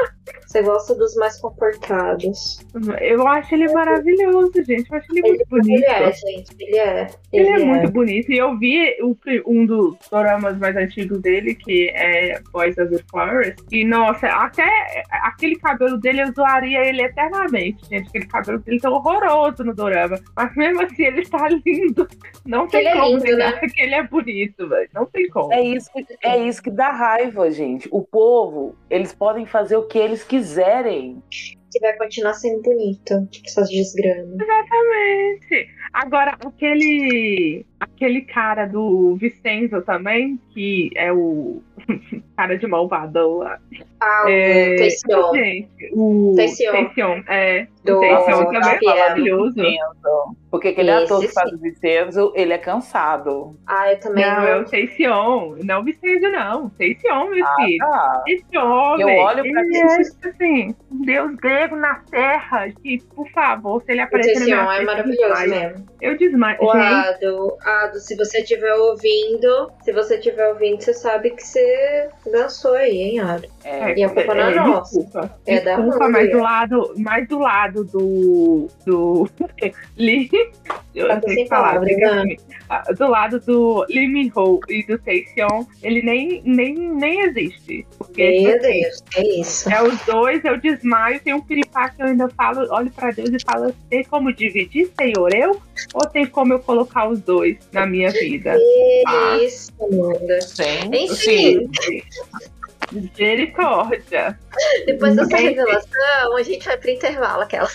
Você gosta dos mais comportados. Eu acho ele maravilhoso, gente. Eu acho ele muito bonito. Ele é, gente. Ele é. Ele é muito bonito. E eu vi o um dos doramas mais antigos dele, que é Boys Over Flowers. E, nossa, até aquele cabelo dele eu zoaria ele eternamente, gente. Aquele cabelo dele tá horroroso no dorama. Mas mesmo assim, ele tá lindo. Não tem Ele é como lindo, negar né? que ele é bonito, velho. Não tem como. É isso, que, é isso que dá raiva, gente. O povo, eles podem fazer o que eles quiserem. Que vai continuar sendo bonito. Essas desgramas. Exatamente. Agora, aquele aquele cara do Vicenzo também, que é o [LAUGHS] cara de malvadão lá. Ah, É. Gente, o. Taecyeon, é. Do o Taecyeon também é Gabriel. maravilhoso. Porque aquele Esse ator que faz o Vicenzo, ele é cansado. Ah, eu também Não, não. é o. Não o Vicenzo, não. Taecyeon, meu Ah, filho. tá. Esse homem, Eu olho pra ele é, tipo assim, um deus grego na terra, que, por favor, se ele aparecer na minha é eu maravilhoso mesmo. Eu desmaio. O Gente, Ado, Ado, se você estiver ouvindo, se você estiver ouvindo, você sabe que você dançou aí, hein, Ado? É. E a culpa não é nossa. Desculpa, É da desculpa, mas do lado, mais do lado do. do. [LAUGHS] Lee. Eu Tá sei falar, né? Ah, Do lado do Lee Min-ho e do Taecyeon, ele nem, nem, nem existe. Porque Meu assim, Deus, é isso. é os dois, eu desmaio, tem um piripá que eu ainda falo, olho pra Deus e falo, tem como dividir, Senhor, eu? Ou tem como eu colocar os dois na minha vida? Ah. Isso, Amanda. Sim. Enfim, Misericórdia. depois dessa revelação, a gente vai pro intervalo, aquela.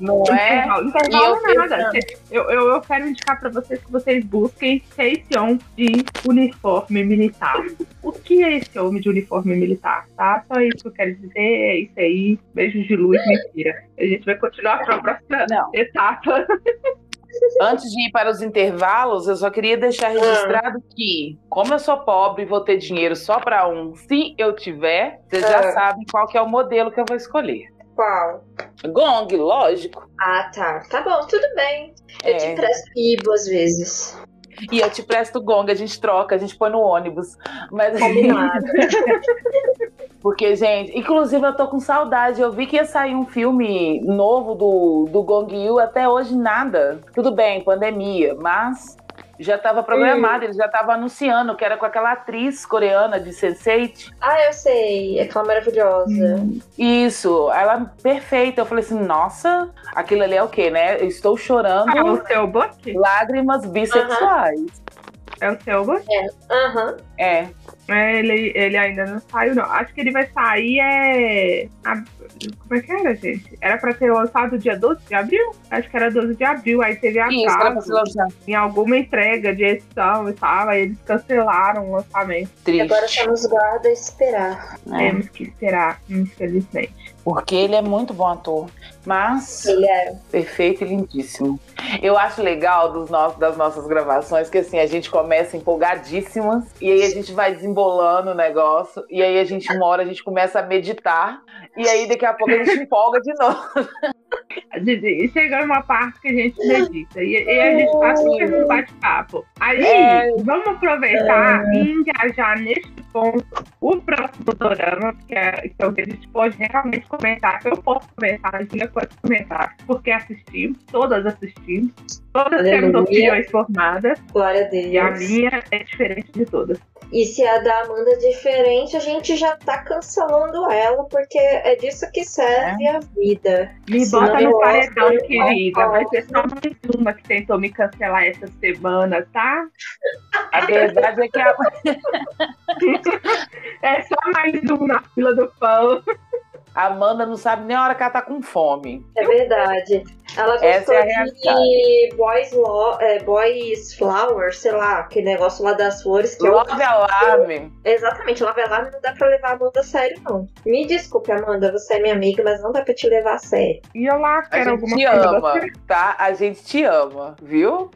Não é? Intervalo, E intervalo eu nada. Eu, eu, eu quero indicar pra vocês que vocês busquem Taecyeon de uniforme militar. O que é esse homem de uniforme militar, tá? Só isso que eu quero dizer, é isso aí. Beijos de luz, mentira. A gente vai continuar pra próxima Não. etapa. [LAUGHS] Antes de ir para os intervalos, eu só queria deixar registrado que, como eu sou pobre e vou ter dinheiro só para um, se eu tiver, vocês já Ah. sabem qual que é o modelo que eu vou escolher. Qual? Gong, lógico. Ah, tá. Tá bom, tudo bem. Eu te É. empresto Ibo às vezes. E eu te presto Gong, a gente troca, a gente põe no ônibus. Mas Combinado. [LAUGHS] Porque, gente, inclusive eu tô com saudade. Eu vi que ia sair um filme novo do, do Gong Yu, até hoje nada. Tudo bem, pandemia, mas já tava programado, ele já tava anunciando que era com aquela atriz coreana de Sense8. ah, eu sei. Aquela maravilhosa. Isso, ela perfeita. Eu falei assim, nossa, aquilo ali é o quê, né? Eu estou chorando Ah, o seu book? lágrimas bissexuais. É o seu book? Aham. É. É, ele, ele ainda não saiu, não. Acho que ele vai sair é. a- como é que era, gente? Era pra ter lançado dia 12 de abril? Acho que era 12 de abril, aí teve atraso em alguma entrega de edição e tal, aí eles cancelaram o lançamento. E agora Triste. só nos guarda esperar. né? Temos que esperar, infelizmente. Porque ele é muito bom ator. Mas Ele é. perfeito e lindíssimo. Eu acho legal dos nossos, das nossas gravações que assim, a gente começa empolgadíssimas e aí a gente vai desembolando o negócio e aí a gente uma hora a gente começa a meditar e aí daqui a pouco a gente empolga de novo. E chega uma parte que a gente medita e, e a gente faz um bate-papo. Aí, É. vamos aproveitar e engajar neste ponto o próximo dorama, que é, que é o que a gente pode realmente comentar, eu posso comentar, a Julia pode comentar, porque assistimos, todas assistimos, todas temos Aleluia. opiniões formadas, Glória a e a Deus. minha é diferente de todas. E se a da Amanda é diferente, a gente já tá cancelando ela, porque é disso que serve a vida. Me Senão bota no paredão, eu querida. Vai ser só mais uma que tentou me cancelar essa semana, tá? A verdade é que a, [LAUGHS] É só mais um na fila do pão. a Amanda não sabe nem a hora que ela tá com fome. É verdade. Ela Essa gostou é a de Boys, Lo é, Boys Flower, sei lá, aquele negócio lá das flores que eu Love Alarme. Exatamente, lá vai lá, não dá pra levar a Amanda a sério, não. Me desculpe, Amanda, você é minha amiga, mas não dá pra te levar a sério. E eu lá A quero gente alguma te coisa. ama, tá? A gente te ama, viu?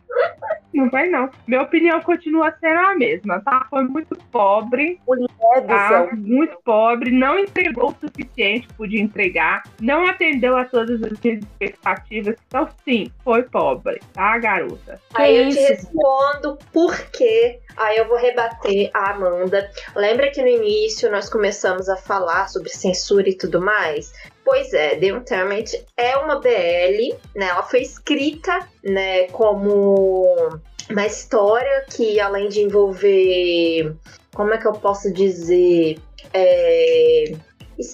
Não vai, não. Minha opinião continua sendo a mesma, tá? Foi muito pobre. Mulher do Tá? céu. Muito pobre. Não entregou o suficiente que podia entregar. Não atendeu a todas as minhas expectativas. Então, sim, foi pobre, tá, garota? Aí eu te respondo por quê. Aí eu vou rebater a Amanda. Lembra que no início nós começamos a falar sobre censura e tudo mais? Pois é, The Untamed é uma BL, né? Ela foi escrita, né, como uma história que além de envolver, como é que eu posso dizer, é,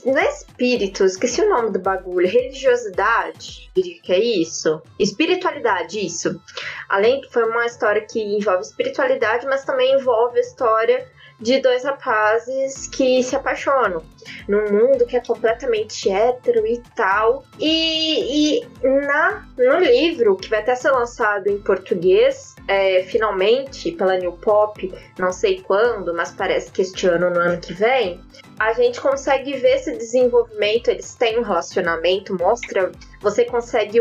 não é espírito, esqueci o nome do bagulho, religiosidade, que é isso, espiritualidade, isso. Além que foi uma história que envolve espiritualidade, mas também envolve a história de dois rapazes que se apaixonam num mundo que é completamente hétero e tal. E, e na, no livro, que vai até ser lançado em português, é, finalmente, pela New Pop, não sei quando, mas parece que este ano, no ano que vem, a gente consegue ver esse desenvolvimento. Eles têm um relacionamento, mostra. Você consegue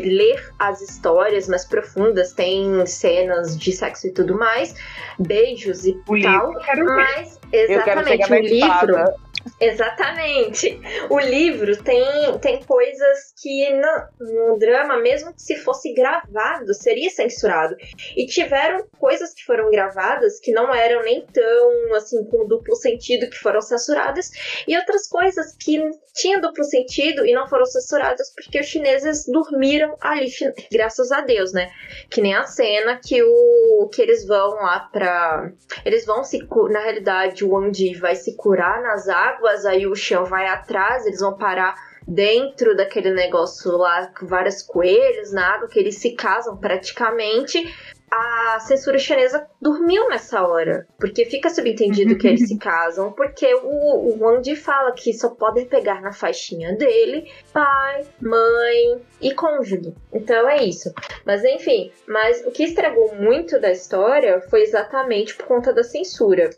ler as histórias mais profundas, tem cenas de sexo e tudo mais, beijos e O tal. livro, eu quero ver. Mas, Eu quero exatamente, o livro. espada. Exatamente. O livro tem, tem coisas que no, no drama, mesmo que se fosse gravado, seria censurado. E tiveram coisas que foram gravadas que não eram nem tão assim com duplo sentido que foram censuradas, e outras coisas que tinham duplo sentido e não foram censuradas porque os chineses dormiram ali, graças a Deus, né? Que nem a cena que o que eles vão lá pra eles vão se na realidade o Andy vai se curar nas águas, aí o Xian vai atrás, eles vão parar dentro daquele negócio lá com várias coelhos na água que eles se casam praticamente. A censura chinesa dormiu nessa hora, porque fica subentendido que eles se casam, porque o, o Wang Di fala que só podem pegar na faixinha dele pai, mãe e cônjuge. Então é isso. Mas enfim, mas o que estragou muito da história foi exatamente por conta da censura.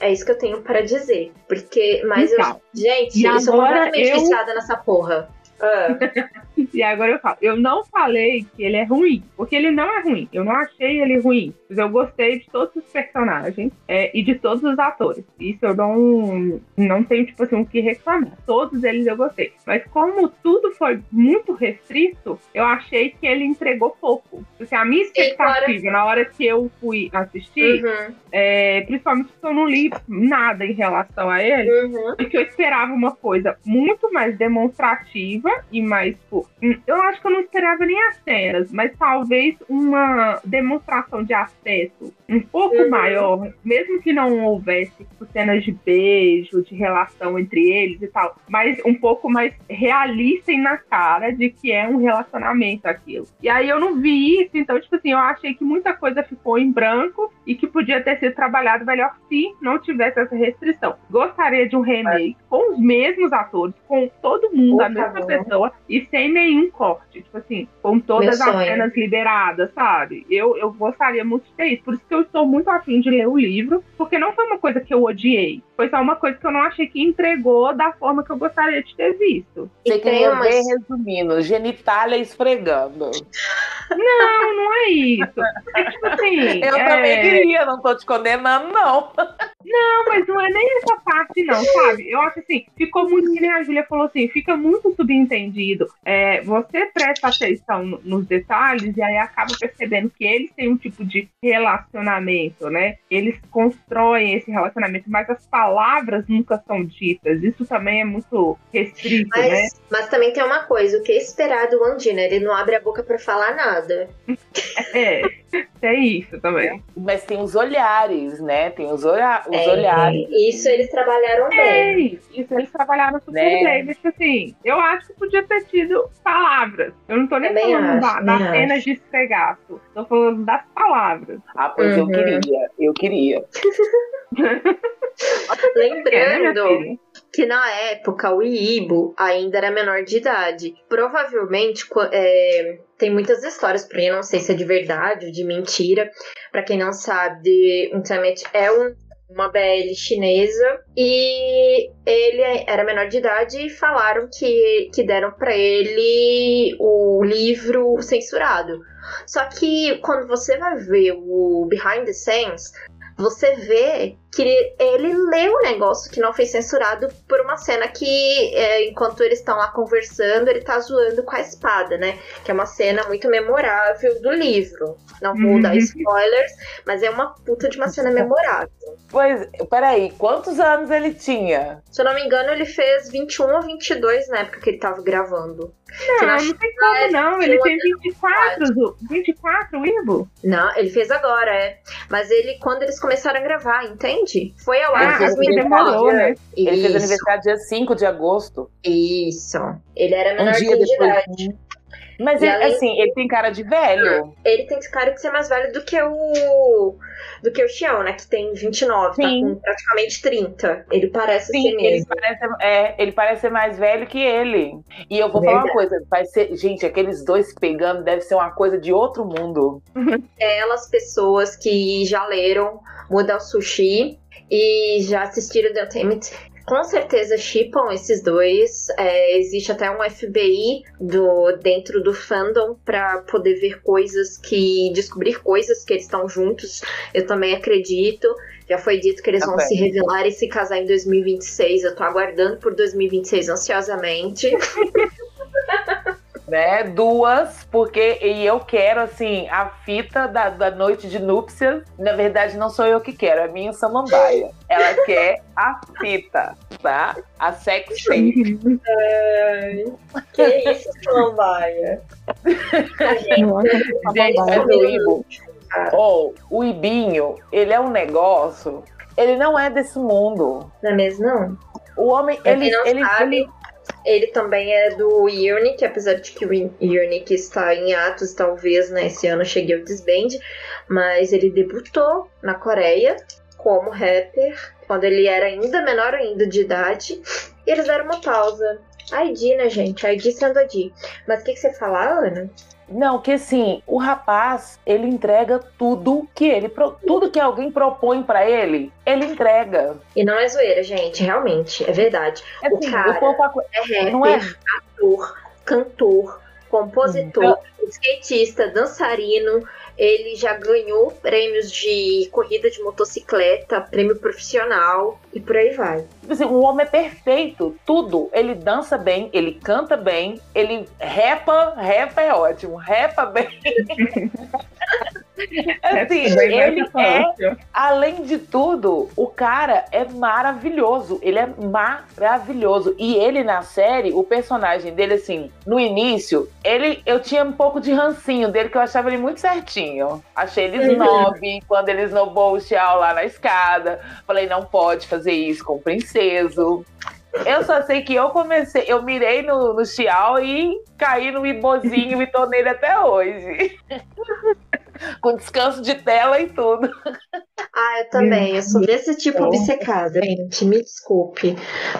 É isso que eu tenho para dizer. Porque, mas Então, eu. Gente, eu sou completamente eu- viciada nessa porra. Ah, [LAUGHS] E agora eu falo, eu não falei que ele é ruim, porque ele não é ruim. Eu não achei ele ruim. Mas eu gostei de todos os personagens é, e de todos os atores. Isso eu não, não tenho, tipo assim, o que reclamar. Todos eles eu gostei. Mas como tudo foi muito restrito, eu achei que ele entregou pouco. Porque a minha expectativa, na hora que eu fui assistir, uhum, é, principalmente porque eu não li nada em relação a ele, uhum. porque eu esperava uma coisa muito mais demonstrativa e mais, tipo, hum, eu acho que eu não esperava nem as cenas, mas talvez uma demonstração de afeto um pouco Uhum. maior, mesmo que não houvesse tipo, cenas de beijo, de relação entre eles e tal, mas um pouco mais realista e na cara de que é um relacionamento aquilo. E aí eu não vi isso, então, tipo assim, eu achei que muita coisa ficou em branco e que podia ter sido trabalhado melhor se não tivesse essa restrição. Gostaria de um remake com os mesmos atores, com todo mundo, Por a mesma favor. pessoa, e sem nenhum corte. Tipo assim, com todas as cenas liberadas, sabe? Eu, eu gostaria muito de ter isso. Por isso que eu estou muito afim de ler o livro, porque não foi uma coisa que eu odiei. Foi só uma coisa que eu não achei que entregou da forma que eu gostaria de ter visto. Você tem queria umas- ver, resumindo, genitália esfregando. Não, não é isso. É tipo assim. [LAUGHS] Eu é... também queria, não tô te condenando, não. Não, mas não é nem essa parte, não, sabe? Eu acho assim, ficou muito, que nem a Júlia falou assim, fica muito subentendido. É, você presta atenção no- nos detalhes e aí acaba percebendo que eles têm um tipo de relacionamento, né? Eles constroem esse relacionamento, mas as palavras nunca são ditas. Isso também é muito restrito, né? Mas, mas também tem uma coisa, o que é esperar do Andy, né? Ele não abre a boca pra falar nada. É, tem isso também. Mas tem os olhares, né? Tem os, olha os É, olhares. Isso eles trabalharam bem. É isso, isso eles trabalharam super Né? bem, mas assim, eu acho que podia ter tido palavras. Eu não tô nem Também falando da, acho, das também cenas de esfregaço, tô falando das palavras. Ah, pois eu Uhum. queria, eu queria. Né, [LAUGHS] minha Lembrando que na época o Iibo ainda era menor de idade. Provavelmente é, tem muitas histórias por aí, eu não sei se é de verdade ou de mentira. Pra quem não sabe, Internet é um uma BL chinesa e ele era menor de idade e falaram que, que deram para ele o livro censurado. Só que quando você vai ver o Behind the Scenes, você vê que ele leu o negócio que não foi censurado por uma cena que, é, enquanto eles estão lá conversando, ele tá zoando com a espada, né? Que é uma cena muito memorável do livro. Não vou dar spoilers, mas é uma puta de uma cena [LAUGHS] memorável. Pois, peraí, quantos anos ele tinha? Se eu não me engano, ele fez 21 ou 22 na época que ele tava gravando. Não, não tem como não. Ele tem 24, Zu. 24, o Ivo? Não, ele fez agora, é. Mas ele, quando eles começaram a gravar, entende? Foi ao Ele ar Ah, 2009. demorou, né? Ele fez aniversário dia 5 de agosto. isso. Ele era Um dia de depois. idade. Mas E ele, além- assim, ele tem cara de velho. Ele tem cara de ser mais velho do que o. do que o Xiao, né? Que tem 29, tá Sim. com praticamente 30. Ele parece Sim, ser ele mesmo. parece, é, ele parece ser mais velho que ele. E eu vou falar uma coisa, vai ser, gente, aqueles dois pegando deve ser uma coisa de outro mundo. [LAUGHS] Aquelas pessoas que já leram Muda o Sushi e já assistiram The Untamed. Com certeza chipam esses dois. É, existe até um FBI do, dentro do fandom pra poder ver coisas que. descobrir coisas que eles estão juntos. Eu também acredito. Já foi dito que eles vão se revelar e se casar em 2026. Eu tô aguardando por 2026 ansiosamente. [LAUGHS] Né? Duas, porque e eu quero, assim, a fita da, da noite de núpcias. Na verdade, não sou eu que quero, é a minha samambaia. Ela [LAUGHS] quer a fita, tá? A sex tape. que isso, Samambaia? Gente, mas o Ibo, oh, o Ibinho, ele é um negócio. Ele não é desse mundo. Não é mesmo, não? O homem, ele, ele, sabe, ele- ele também é do Unique, apesar de que o Unique está em atos, talvez, né? Esse ano chegue ao desband, mas ele debutou na Coreia como rapper, quando ele era ainda menor ainda de idade, e eles deram uma pausa. ID, né, gente? ID sendo ID. Mas o que, que você fala, Ana? Não, que assim, o rapaz, ele entrega tudo que ele, tudo que alguém propõe pra ele, ele entrega. E não é zoeira, gente, realmente, é verdade. O Assim, cara- o povo acu- É rapper, Não é? ator, cantor, compositor, skatista, dançarino. Ele já ganhou prêmios de corrida de motocicleta, prêmio profissional e por aí vai. assim, o homem é perfeito, tudo. Ele dança bem, ele canta bem, ele repa, repa é ótimo, repa bem. [LAUGHS] [LAUGHS] assim, mais ele é. Além de tudo, o cara é maravilhoso. Ele é maravilhoso. E ele na série, o personagem dele, assim, no início, ele eu tinha um pouco de rancinho dele, que eu achava ele muito certinho. Achei ele snob quando ele snobou o Xiao lá na escada. Falei, não pode fazer isso com o princeso. Eu só sei que eu comecei, eu mirei no, no Xiao e caí no ibozinho e tô nele até hoje. [LAUGHS] [LAUGHS] com descanso de tela e tudo. Ah, eu também. Eu sou desse tipo obcecada, gente. Me desculpe.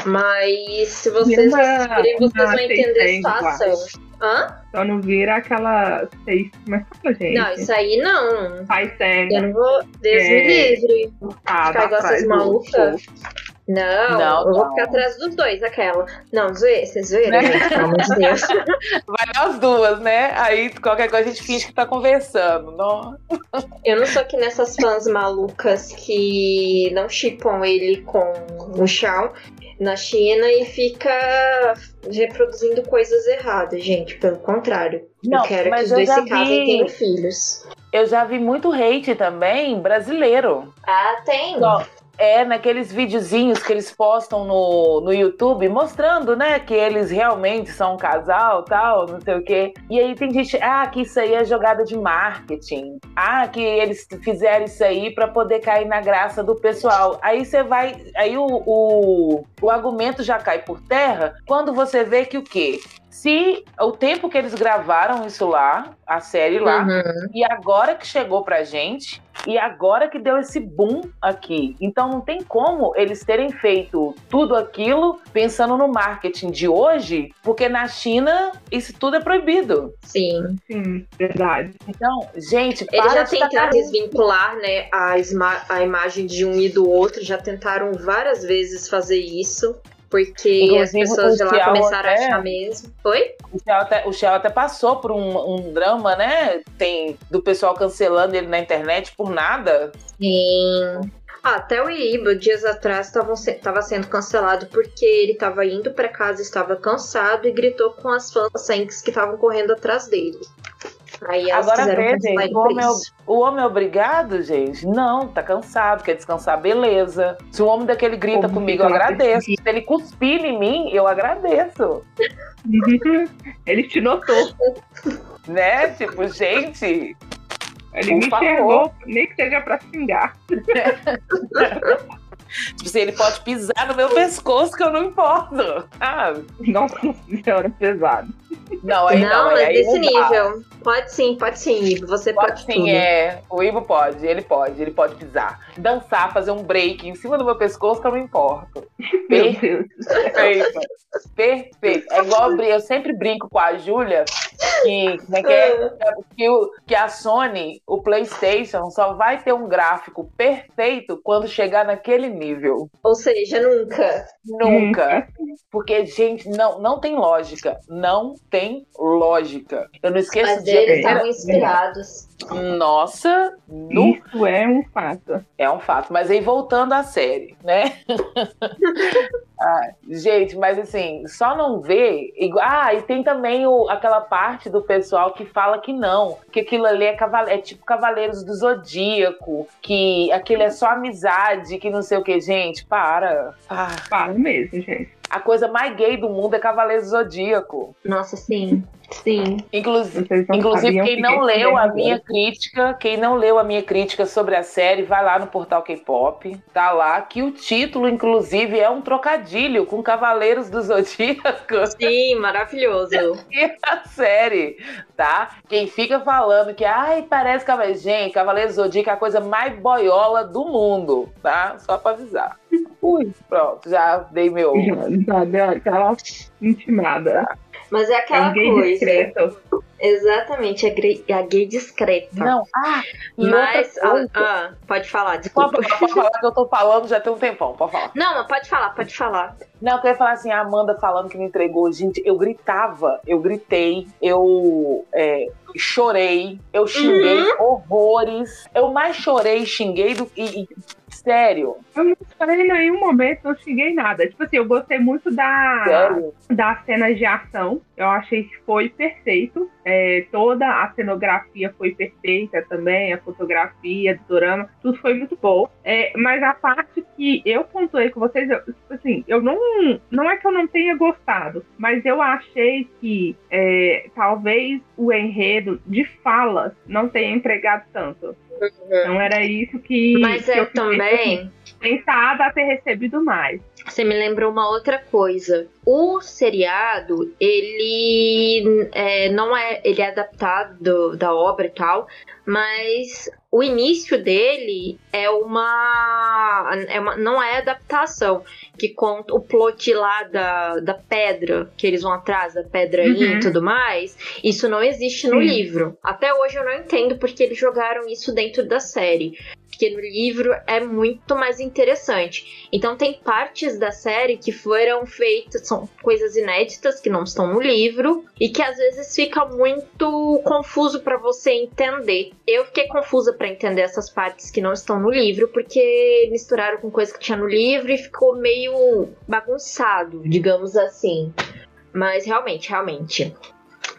Mas se vocês Uma- assistirem, vocês vão entender a eu situação. Hã? Só não vira aquela seis. Mas fala, gente. Não, isso aí não. Faz Eu cena. não vou. Deus me É. livre. Ah, Ficar igual essas malucas. Não, Não, eu vou não. ficar atrás dos dois, aquela. Não, zoeira, vocês zoeiram, Né? gente, pelo amor de [LAUGHS] Deus. Vai nós duas, né? Aí qualquer coisa a gente finge que tá conversando. Não. Eu não sou que nessas fãs malucas que não chipam ele com o Shao na China e fica reproduzindo coisas erradas, gente. Pelo contrário. Não, eu quero que os dois se casem e vi- tenham filhos. Eu já vi muito hate também brasileiro. Ah, tem. Só- É, naqueles videozinhos que eles postam no, no YouTube, mostrando, né, que eles realmente são um casal, tal, não sei o quê. E aí tem gente, ah, que isso aí é jogada de marketing. Ah, que eles fizeram isso aí pra poder cair na graça do pessoal. Aí você vai, aí o, o, o argumento já cai por terra quando você vê que o quê? Se o tempo que eles gravaram isso lá, a série lá, Uhum. e agora que chegou pra gente, E agora que deu esse boom aqui. Então não tem como eles terem feito tudo aquilo pensando no marketing de hoje, porque na China isso tudo é proibido. Sim. Sim, verdade. Então, gente, Eles já de tentaram desvincular, né, a, a imagem de um e do outro, já tentaram várias vezes fazer isso, porque Inclusive, as pessoas de lá começaram a até- achar mesmo. Oi? O Xiao até, o até passou por um, um drama, né? Tem do pessoal cancelando ele na internet por nada. Sim. Ah, até o Iba, dias atrás, estava sendo cancelado porque ele estava indo para casa, estava cansado e gritou com as fãs que estavam correndo atrás dele. Aí elas Agora cancelar gente, o homem, é, o homem é obrigado, gente? Não, tá cansado, quer descansar, beleza. Se o homem daquele grita comigo, eu agradeço. Se ele cuspir em mim, eu agradeço. [LAUGHS] Ele te notou. Né? Tipo, gente, Ele Por me favor. enxergou, nem que seja pra xingar. [LAUGHS] tipo assim, ele pode pisar no meu pescoço que eu não importo. Ah, Nossa senhora, pesado. Não, aí não, não, mas aí desse dá. nível. Pode sim, pode sim, Ivo. Você pode, Pode sim, tudo. é. O Ivo pode, ele pode, ele pode pisar. Dançar, fazer um break em cima do meu pescoço que eu não importo. [LAUGHS] Perfeito. Perfeito. É igual eu sempre brinco com a Júlia que, como é que, é? que, o- que a Sony, o PlayStation, só vai ter um gráfico perfeito quando chegar naquele nível. Ou seja, nunca. Nunca. Porque, gente, não, não tem lógica. Não tem lógica. Eu não esqueço Mas de eles estavam inspirados. Nossa, no Isso é um fato. É um fato. Mas aí voltando à série, né? [LAUGHS] Ah, gente, mas assim, só não vê. Ah, e tem também o, aquela parte do pessoal que fala que não, que aquilo ali é, caval- é tipo Cavaleiros do Zodíaco, que aquilo é só amizade, que não sei o que, gente, para. Ah, Para mesmo, gente. A coisa mais gay do mundo é Cavaleiros do Zodíaco. Nossa, sim. Sim. Inclusive. Inclusive, quem que não leu a vergonha. minha crítica, quem não leu a minha crítica sobre a série, vai lá no portal K-pop, tá lá, que o título, inclusive, é um trocadilho com Cavaleiros do Zodíaco Sim, maravilhoso. [LAUGHS] e a série, tá? Quem fica falando que, ai, parece Cavaleiros. Gente, Cavaleiros do Zodíaco é a coisa mais boiola do mundo, tá? Só pra avisar. Ui, pronto, já dei meu. Já, já deu aquela intimada. Mas é É aquela um gay coisa. discreto. Exatamente, a, gre- a gay discreta. Não, ah, Mas. outra coisa. Ah, ah, pode falar, desculpa. Pode, pode falar que eu tô falando já tem um tempão, pode falar. Não, mas pode falar, pode falar. Não, eu queria falar assim, a Amanda falando que me entregou. Gente, eu gritava, eu gritei, eu é, chorei, eu xinguei horrores. Eu mais chorei e xinguei do e, e- Sério, Eu não falei em nenhum momento, não xinguei nada. Tipo assim, eu gostei muito da, sério. das cenas de ação. Eu achei que foi perfeito. É, toda a cenografia foi perfeita também, a fotografia do drama, tudo foi muito bom. É, mas a parte que eu pontuei com vocês, eu, tipo assim, eu não. Não é que eu não tenha gostado, mas eu achei que é, talvez o enredo de falas não tenha entregado tanto. Então era isso que. Mas que eu fiquei, também. Pensada a ter recebido mais. Você me lembrou uma outra coisa. O seriado, ele é, não é. Ele é adaptado do- da obra e tal, mas o início dele é uma, é uma. Não é adaptação. Que conta o plot lá da, da pedra, que eles vão atrás da pedra Uhum. e tudo mais. Isso não existe no Sim. livro. Até hoje eu não entendo porque eles jogaram isso dentro da série. Porque no livro é muito mais interessante. Então tem partes da série que foram feitas, são coisas inéditas que não estão no livro e que às vezes fica muito confuso pra você entender. Eu fiquei confusa pra entender essas partes que não estão no livro porque misturaram com coisa que tinha no livro e ficou meio bagunçado, digamos assim. Mas realmente, realmente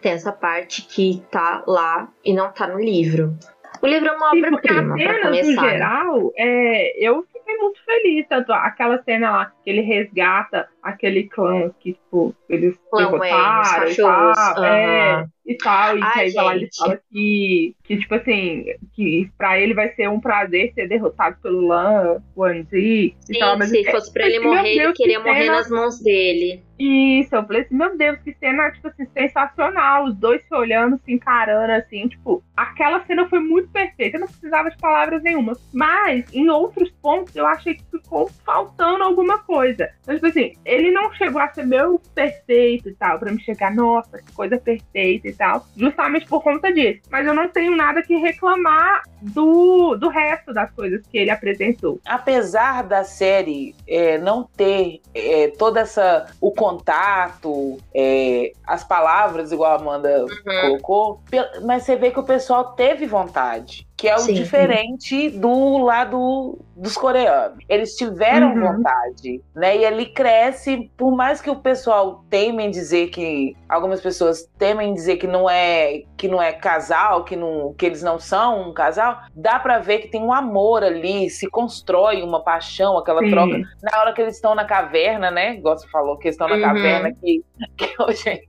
tem essa parte que tá lá e não tá no livro. O livro é uma porque obra-prima, as pra cenas, no né? geral, é, eu fiquei muito feliz. Tanto aquela cena lá que ele resgata aquele clã que, tipo, eles Clã derrotaram e tal. É, aham. e tal. E que Ai, aí vai lá ele gente. fala que, que, tipo assim, que pra ele vai ser um prazer ser derrotado pelo Lan, Zi. e tal, mas se é- fosse pra ele meu morrer, ele Deus, queria que morrer cena- nas mãos dele. Isso, eu falei assim, meu Deus, que cena, tipo assim, sensacional. Os dois se olhando, se encarando, assim, tipo, aquela cena foi muito perfeita. Eu não precisava de palavras nenhuma. Mas, em outros pontos, eu achei que ficou faltando alguma coisa. Então, tipo assim, ele não chegou a ser meu perfeito e tal, pra me chegar, nossa, que coisa perfeita e tal. Justamente por conta disso. Mas eu não tenho nada que reclamar do, do resto das coisas que ele apresentou. apesar da série é, não ter é, toda essa o contato, é, as palavras igual a Amanda Uhum. colocou, mas você vê que o pessoal teve vontade, que é o Sim. diferente do lado dos coreanos. Eles tiveram Uhum. vontade, né? E ele cresce, por mais que o pessoal temem dizer que algumas pessoas temem dizer que não é que não é casal, que não que eles não são um casal, dá pra ver que tem um amor ali, se constrói uma paixão, aquela Sim. troca. Na hora que eles estão na caverna, né? Você falou, que eles estão na Uhum. caverna que, que [LAUGHS] hoje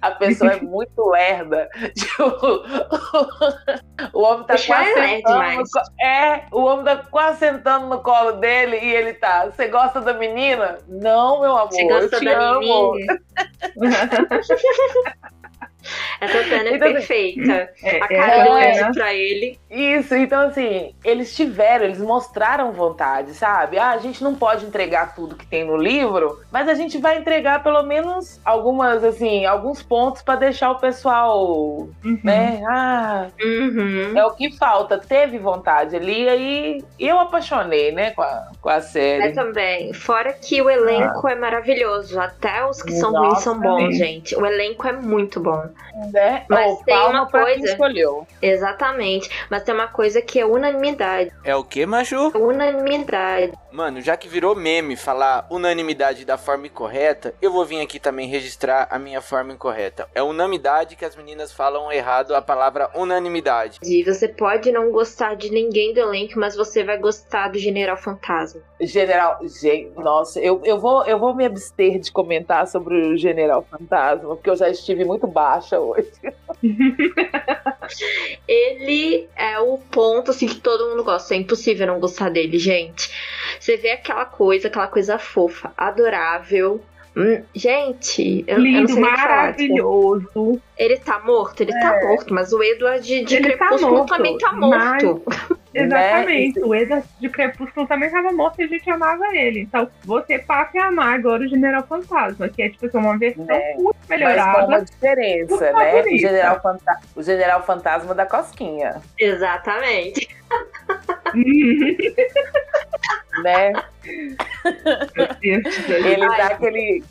a pessoa é muito lerda. Tipo, [LAUGHS] o homem tá quase sentando no É, o homem tá quase sentando no colo dele e ele tá. Você gosta da menina? Não, meu amor. Você eu gosta te da amo. menina? [LAUGHS] [LAUGHS] Cena é Então, assim, perfeita. É, A é, cara do é, pra ele. Isso, então assim, eles tiveram, eles mostraram vontade, sabe? Ah, a gente não pode entregar tudo que tem no livro, mas a gente vai entregar pelo menos algumas, assim, alguns pontos pra deixar o pessoal, Uhum. né? Ah, Uhum. é o que falta. Teve vontade ali, aí eu apaixonei, né, com a, com a É série. também. Fora que o elenco é maravilhoso. Até os que são ruins são bons, gente. O elenco é muito bom. né? Mas Oh, tem uma coisa- escolheu. Exatamente. Mas tem uma coisa que é unanimidade. É o que, macho? Unanimidade. Mano, já que virou meme falar unanimidade da forma incorreta, eu vou vir aqui também registrar a minha forma incorreta. É unanimidade que as meninas falam errado a palavra unanimidade. E você pode não gostar de ninguém do elenco, mas você vai gostar do General Fantasma. General, gente, nossa, eu, eu, vou, eu vou me abster de comentar sobre o General Fantasma, porque eu já estive muito baixa hoje. [LAUGHS] [LAUGHS] Ele é o ponto assim que todo mundo gosta. É impossível não gostar dele, gente. Você vê aquela coisa, aquela coisa fofa, adorável. Hum, gente, eu, eu não Lindo, sei tipo, maravilhoso. Ele tá morto, ele tá morto, mas o Edward de, de tá Crepúsculo morto, também tá mas- morto. [LAUGHS] Exatamente. O Edward de Crepúsculo também estava morto e a gente amava ele. Então, você passa a amar agora o General Fantasma, que é tipo assim, uma versão Né? muito Mas melhorada. com uma diferença, né? O. General, Fanta- o General Fantasma da Cosquinha, Exatamente. [LAUGHS] né? Ele Ele dá aquele,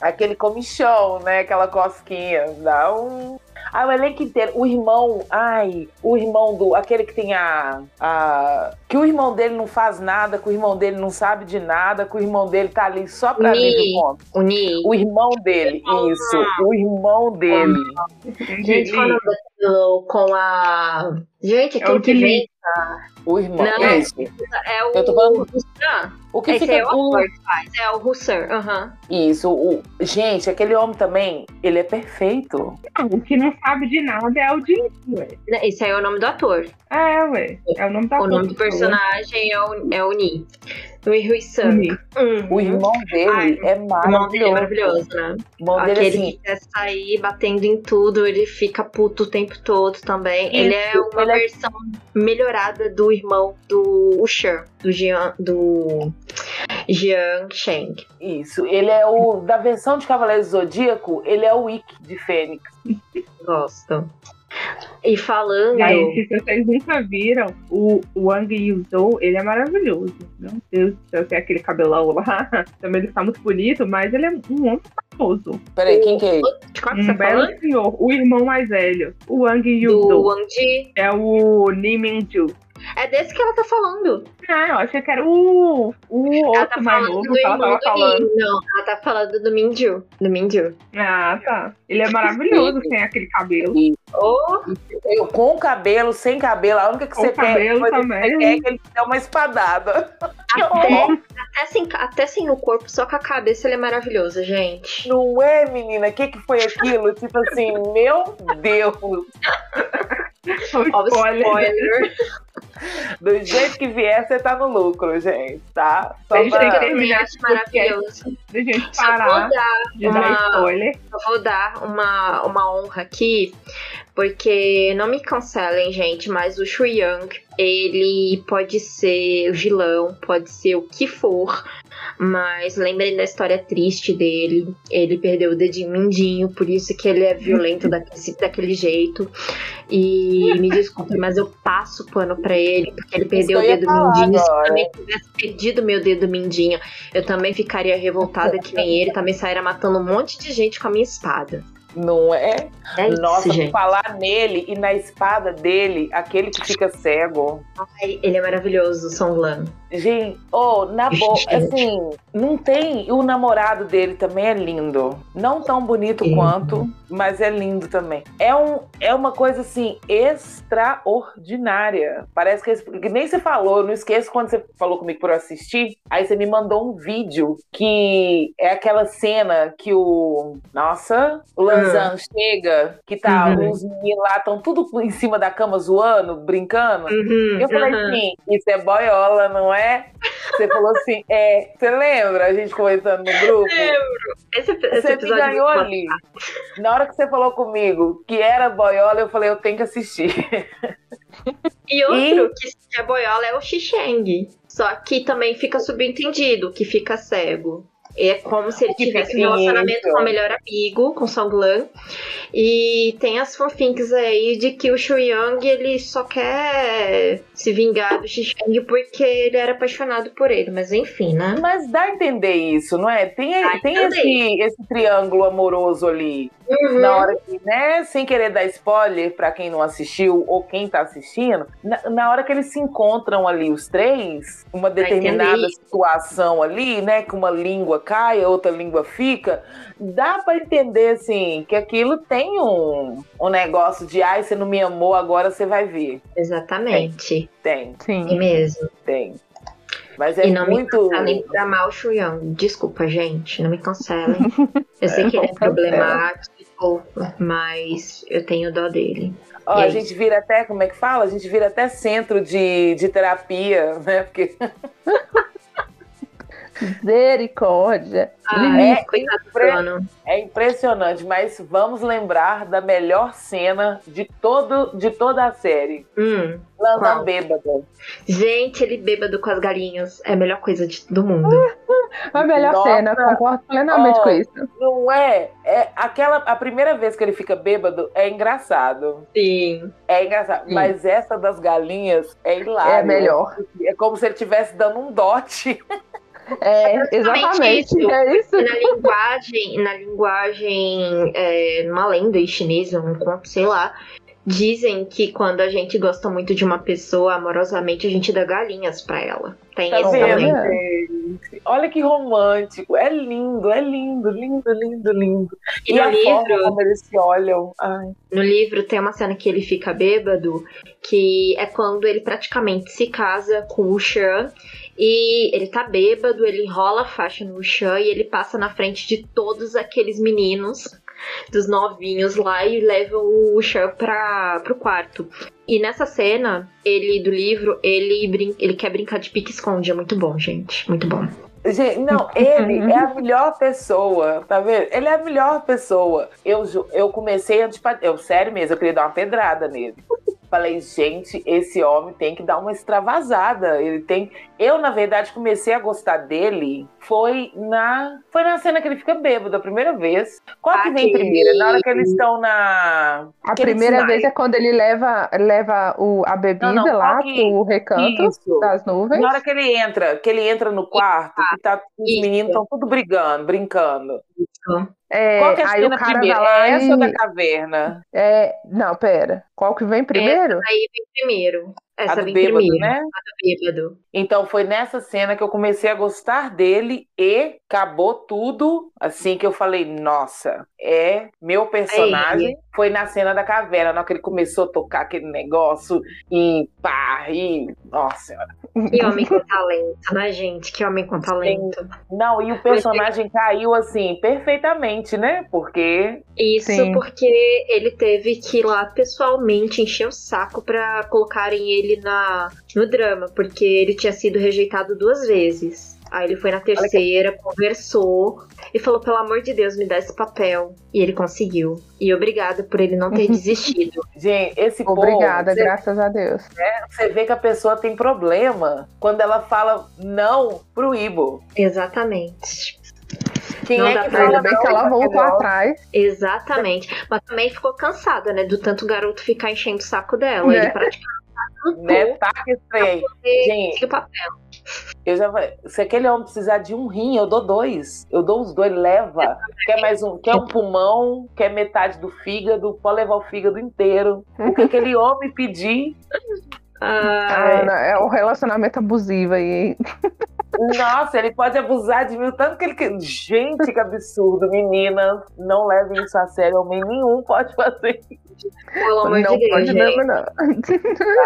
aquele comichão, né? Aquela cosquinha. Dá um. Ah, o elenco inteiro. O irmão. Ai, o irmão do. Aquele que tem a, a. Que o irmão dele não faz nada, que o irmão dele não sabe de nada, que o irmão dele tá ali só pra Ni. livre ponto. O Ni. O irmão dele, isso. O irmão dele. Gente, qual é o nome daquilo com a. Gente, É aquilo o que vem O irmão. Não. Isso. é o. Eu tô falando-. O que Esse fica. é o o- ator que faz. É o Husser. Aham. Isso. O... Gente, aquele homem também, ele é perfeito. O que não sabe de nada é o Jim, ué. Esse aí é o nome do ator. É, ué. É o nome da O nome do personagem é o, é o Ni. O Hui Sang. Uhum. O irmão dele Ai, é O irmão dele é maravilhoso. maravilhoso, né? O irmão dele, Aquele assim, que quer sair batendo em tudo, ele fica puto o tempo todo também. ele é uma ele é- versão melhorada do irmão do Usher, do Jian, do Jiang Sheng. Isso, ele é o da versão de Cavaleiro do Zodíaco, ele é o Ikki de Fênix. Gosto. E falando. Gente, se vocês nunca viram, o Wang Yuzhou, ele é maravilhoso. Meu Deus do céu, tem aquele cabelão lá. [LAUGHS] Também ele está muito bonito, mas ele é um homem famoso. Peraí, quem que é ele? Um você tá belo falando? senhor. O irmão mais velho. O Wang Do Yuzhou. Wang Ji. É o Lee Min-ju. É desse que ela tá falando. Ah, eu achei que era o, o Ela outro tá mais falando novo do que ela irmão tava do falando. Não, ela tá falando do Minju. Do Minju. Ah, tá. Ele é maravilhoso sem aquele cabelo. Oh, Eu, com cabelo, sem cabelo, a única que Com você quer, que também. você quer é que ele te dê uma espadada. Até, [LAUGHS] até, sem, até sem o corpo, só com a cabeça ele é maravilhoso, gente. Não é, menina? O que, que foi aquilo? tipo assim, meu Deus. [LAUGHS] O spoiler. [LAUGHS] Do jeito que vier, você tá no lucro, gente, tá? Só Deixa pra- eu Eu terminar acho maravilhoso. A gente parar dar de dar uma, spoiler. eu vou dar uma, uma honra aqui, porque não me cancelem, gente, mas o Shu Yang, ele pode ser o vilão, pode ser o que for, mas lembrem da história triste dele. Ele perdeu o dedinho mindinho, por isso que ele é violento [LAUGHS] daquele, daquele jeito. E me desculpe, mas eu passo pano pra ele, porque ele perdeu o dedo mindinho. Se eu também tivesse perdido meu dedo mindinho, eu também ficaria revoltada que nem ele, também sairia matando um monte de gente com a minha espada. Não é? É isso, Nossa, gente. falar nele e na espada dele, aquele que fica cego. Ai, Ele é maravilhoso, Song Lan. Gente, oh, na [LAUGHS] boa, assim, não tem. O namorado dele também é lindo. Não tão bonito Sim. quanto, mas é lindo também. É, um, é uma coisa, assim, extraordinária. Parece que, que nem você falou, não esqueço quando você falou comigo por eu assistir. Aí você me mandou um vídeo que é aquela cena que o. Nossa, o Lanzan chega, que tá, Uhum. os meninos lá estão tudo em cima da cama zoando, brincando. Uhum, Eu falei uhum. assim, isso é boiola, não é? Você falou assim, é. Você lembra a gente conversando no grupo? Esse, esse Você me episódio ganhou ali. Na hora que você falou comigo que era boiola, eu falei, eu tenho que assistir. [LAUGHS] E outro que é boiola é o Xixeng. Só que também fica subentendido, que fica cego. É como se ele Que tivesse um fica- relacionamento isso. com o melhor amigo, com Song Lan. E tem as fanfics aí de que o Shu Yang ele só quer se vingar do Xixeng porque ele era apaixonado por ele. Mas enfim, né? Mas dá a entender isso, não é? Tem, Dá tem esse, esse triângulo amoroso ali. Uhum. Na hora que, né, sem querer dar spoiler pra quem não assistiu ou quem tá assistindo, na, na hora que eles se encontram ali, os três, uma determinada situação ali, né, que uma língua cai, a outra língua fica, dá pra entender, assim, que aquilo tem um, um negócio de, ai, você não me amou, agora você vai ver. Exatamente. Tem, É Sim. mesmo. tem. Mas é e não muito. me cancelem pra mal o. Desculpa, gente. Não me cancelem. [LAUGHS] Eu sei que ele é problemático, mas eu tenho dó dele. Ó, E a gente vira até, como é que fala? A gente vira até centro de, de terapia, né? Porque [LAUGHS] Misericórdia. Ai, É impre- é impressionante, mas vamos lembrar da melhor cena de, todo, de toda a série. Hum. Lanzan Qual? bêbado. Gente, ele bêbado com as galinhas é a melhor coisa de- do mundo. [LAUGHS] A melhor Nossa. cena, concordo plenamente Ó. com isso. Não é? É aquela a primeira vez que ele fica bêbado é engraçado. Sim. É engraçado, Sim. mas essa das galinhas é hilário. É melhor. É como se ele estivesse dando um dote. [LAUGHS] É, praticamente exatamente. isso. É isso. Na linguagem, na linguagem, é, numa lenda chinesa, um conto, sei lá, dizem que quando a gente gosta muito de uma pessoa, amorosamente, a gente dá galinhas pra ela. Tem Tá esse vendo, gente? Olha que romântico. É lindo, é lindo, lindo, lindo, lindo. E, E, no livro, como eles se olham. Ai. no livro tem uma cena que ele fica bêbado, que é quando ele praticamente se casa com o Shan. E ele tá bêbado, ele enrola a faixa no Shan e ele passa na frente de todos aqueles meninos, dos novinhos lá, e leva o Shan pra, pro quarto. E nessa cena, ele do livro, ele, brin ele quer brincar de pique-esconde. É muito bom, gente. Muito bom. Gente, não, ele é a melhor pessoa, tá vendo? Ele é a melhor pessoa. Eu, eu comecei antipatia. Eu, sério mesmo, eu queria dar uma pedrada nele. Falei, gente, esse homem tem que dar uma extravasada. Ele tem. Eu, na verdade, comecei a gostar dele. Foi na. Foi na cena que ele fica bêbado a primeira vez. Qual que vem primeiro? Na hora que eles estão na. A Aquele primeira vez é quando ele leva, leva o, a bebida Não, não, lá que- pro recanto Isso. das nuvens. Na hora que ele entra, que ele entra no quarto, que tá, os Isso. meninos estão tudo brigando, brincando. É, Qual que é a aí cena o cara primeiro? É essa ou da e- caverna? é, não, pera. Qual que vem primeiro? Essa aí vem primeiro. A Essa do vem bêbado, primeiro. né? A do bêbado. Então foi nessa cena que eu comecei a gostar dele e acabou tudo assim que eu falei, nossa, é meu personagem. Foi na cena da caverna, na hora que ele começou a tocar aquele negócio e pá, e nossa senhora. Que homem com talento, né, gente? Que homem com talento. Não, e o personagem caiu assim perfeitamente, né? Porque Isso Sim. porque ele teve que ir lá pessoalmente encher o saco pra colocarem ele na, no drama, porque ele tinha sido rejeitado duas vezes. Aí ele foi na terceira, conversou e falou: pelo amor de Deus, me dá esse papel. E ele conseguiu. E obrigada por ele não ter [LAUGHS] desistido. gente, esse povo, Obrigada, você- graças a Deus. Você vê que a pessoa tem problema quando ela fala não pro Ibo. Exatamente. Quem Não é dá que fala bem que ela voltou atrás. Exatamente. Mas também ficou cansada, né? Do tanto garoto ficar enchendo o saco dela. É. Ele praticamente Né? Tá que trem. Gente, papel. eu já se aquele homem precisar de um rim, eu dou dois. Eu dou os dois, leva. Quer mais um? Quer um pulmão? Quer metade do fígado? Pode levar o fígado inteiro. O que aquele homem pedir? [LAUGHS] Ah, Ana, é o relacionamento abusivo aí. [LAUGHS] Nossa, ele pode abusar de mim o tanto que ele quer. Gente, que absurdo, meninas. Não levem isso a sério. Homem nenhum pode fazer. pelo amor não de Deus, pode mesmo, não.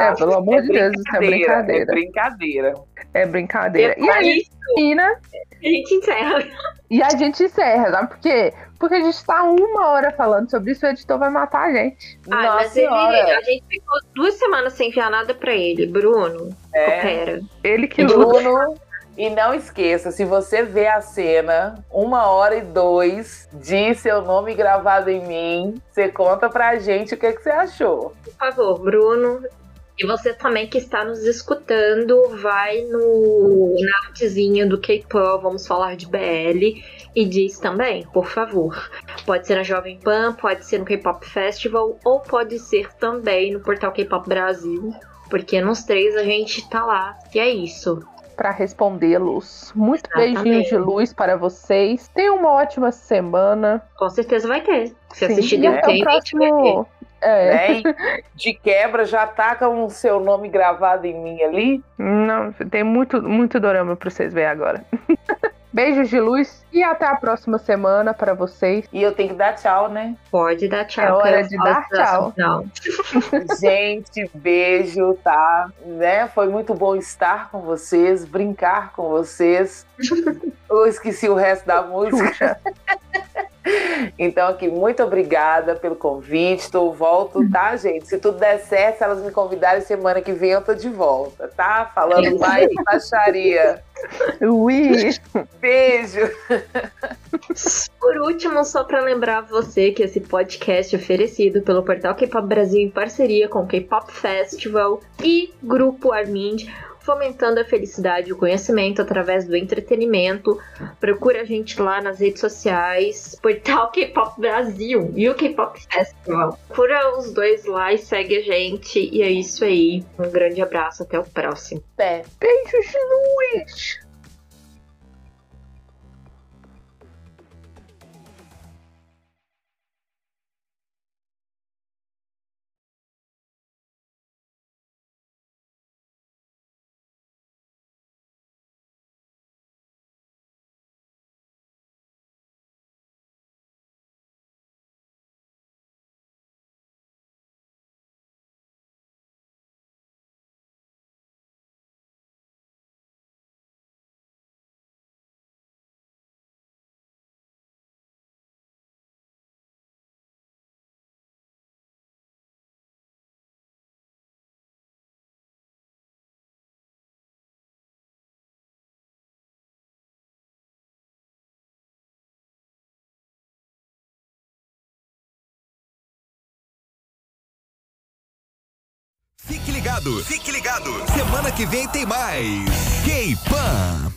É, pelo amor de Deus, isso é É brincadeira. brincadeira. É brincadeira. E a Depois gente termina a gente encerra. e a gente encerra, sabe por quê? Porque a gente tá uma hora falando sobre isso, o editor vai matar a gente. Ah, Nossa mas ele, a gente ficou duas semanas sem enviar nada pra ele. Bruno, É. coopera. Ele que. Bruno, e não esqueça, se você vê a cena, uma hora e dois, de seu nome gravado em mim, você conta pra gente o que, que você achou. Por favor, Bruno. E você também que está nos escutando, vai no na artezinha do K-pop, vamos falar de BL, e diz também, por favor. Pode ser na Jovem Pan, pode ser no K-Pop Festival, ou pode ser também no portal K-Pop Brasil. Porque nos três a gente tá lá. E é isso. Pra respondê-los. Muito Exatamente. beijinhos de luz para vocês. Tenham uma ótima semana. Com certeza vai ter. Se Sim, assistir e The até o próximo. É, Né? De quebra, já taca o seu nome gravado em mim ali. não, tem muito, muito dorama pra vocês verem agora. [LAUGHS] Beijos de luz e até a próxima semana para vocês. E eu tenho que dar tchau, né? Pode dar tchau. É hora de dar da tchau. Não. [LAUGHS] [LAUGHS] Gente, beijo, tá? Né? Foi muito bom estar com vocês, brincar com vocês. [LAUGHS] Eu esqueci o resto da música. Então, aqui, muito obrigada pelo convite. Tô, volto, tá, gente? Se tudo der certo, se elas me convidarem semana que vem, eu tô de volta, tá? Falando mais baixaria. Ui. Beijo! Por último, só para lembrar você que esse podcast é oferecido pelo portal K-Pop Brasil em parceria com o K-Pop Festival e Grupo Armind, fomentando a felicidade e o conhecimento através do entretenimento. Procura a gente lá nas redes sociais, portal K-Pop Brasil e o K-Pop Festival. Procura os dois lá e segue a gente. E é isso aí. Um grande abraço, até o próximo. Até. Beijos. Ligado, fique ligado. Semana que vem tem mais. K-Pan.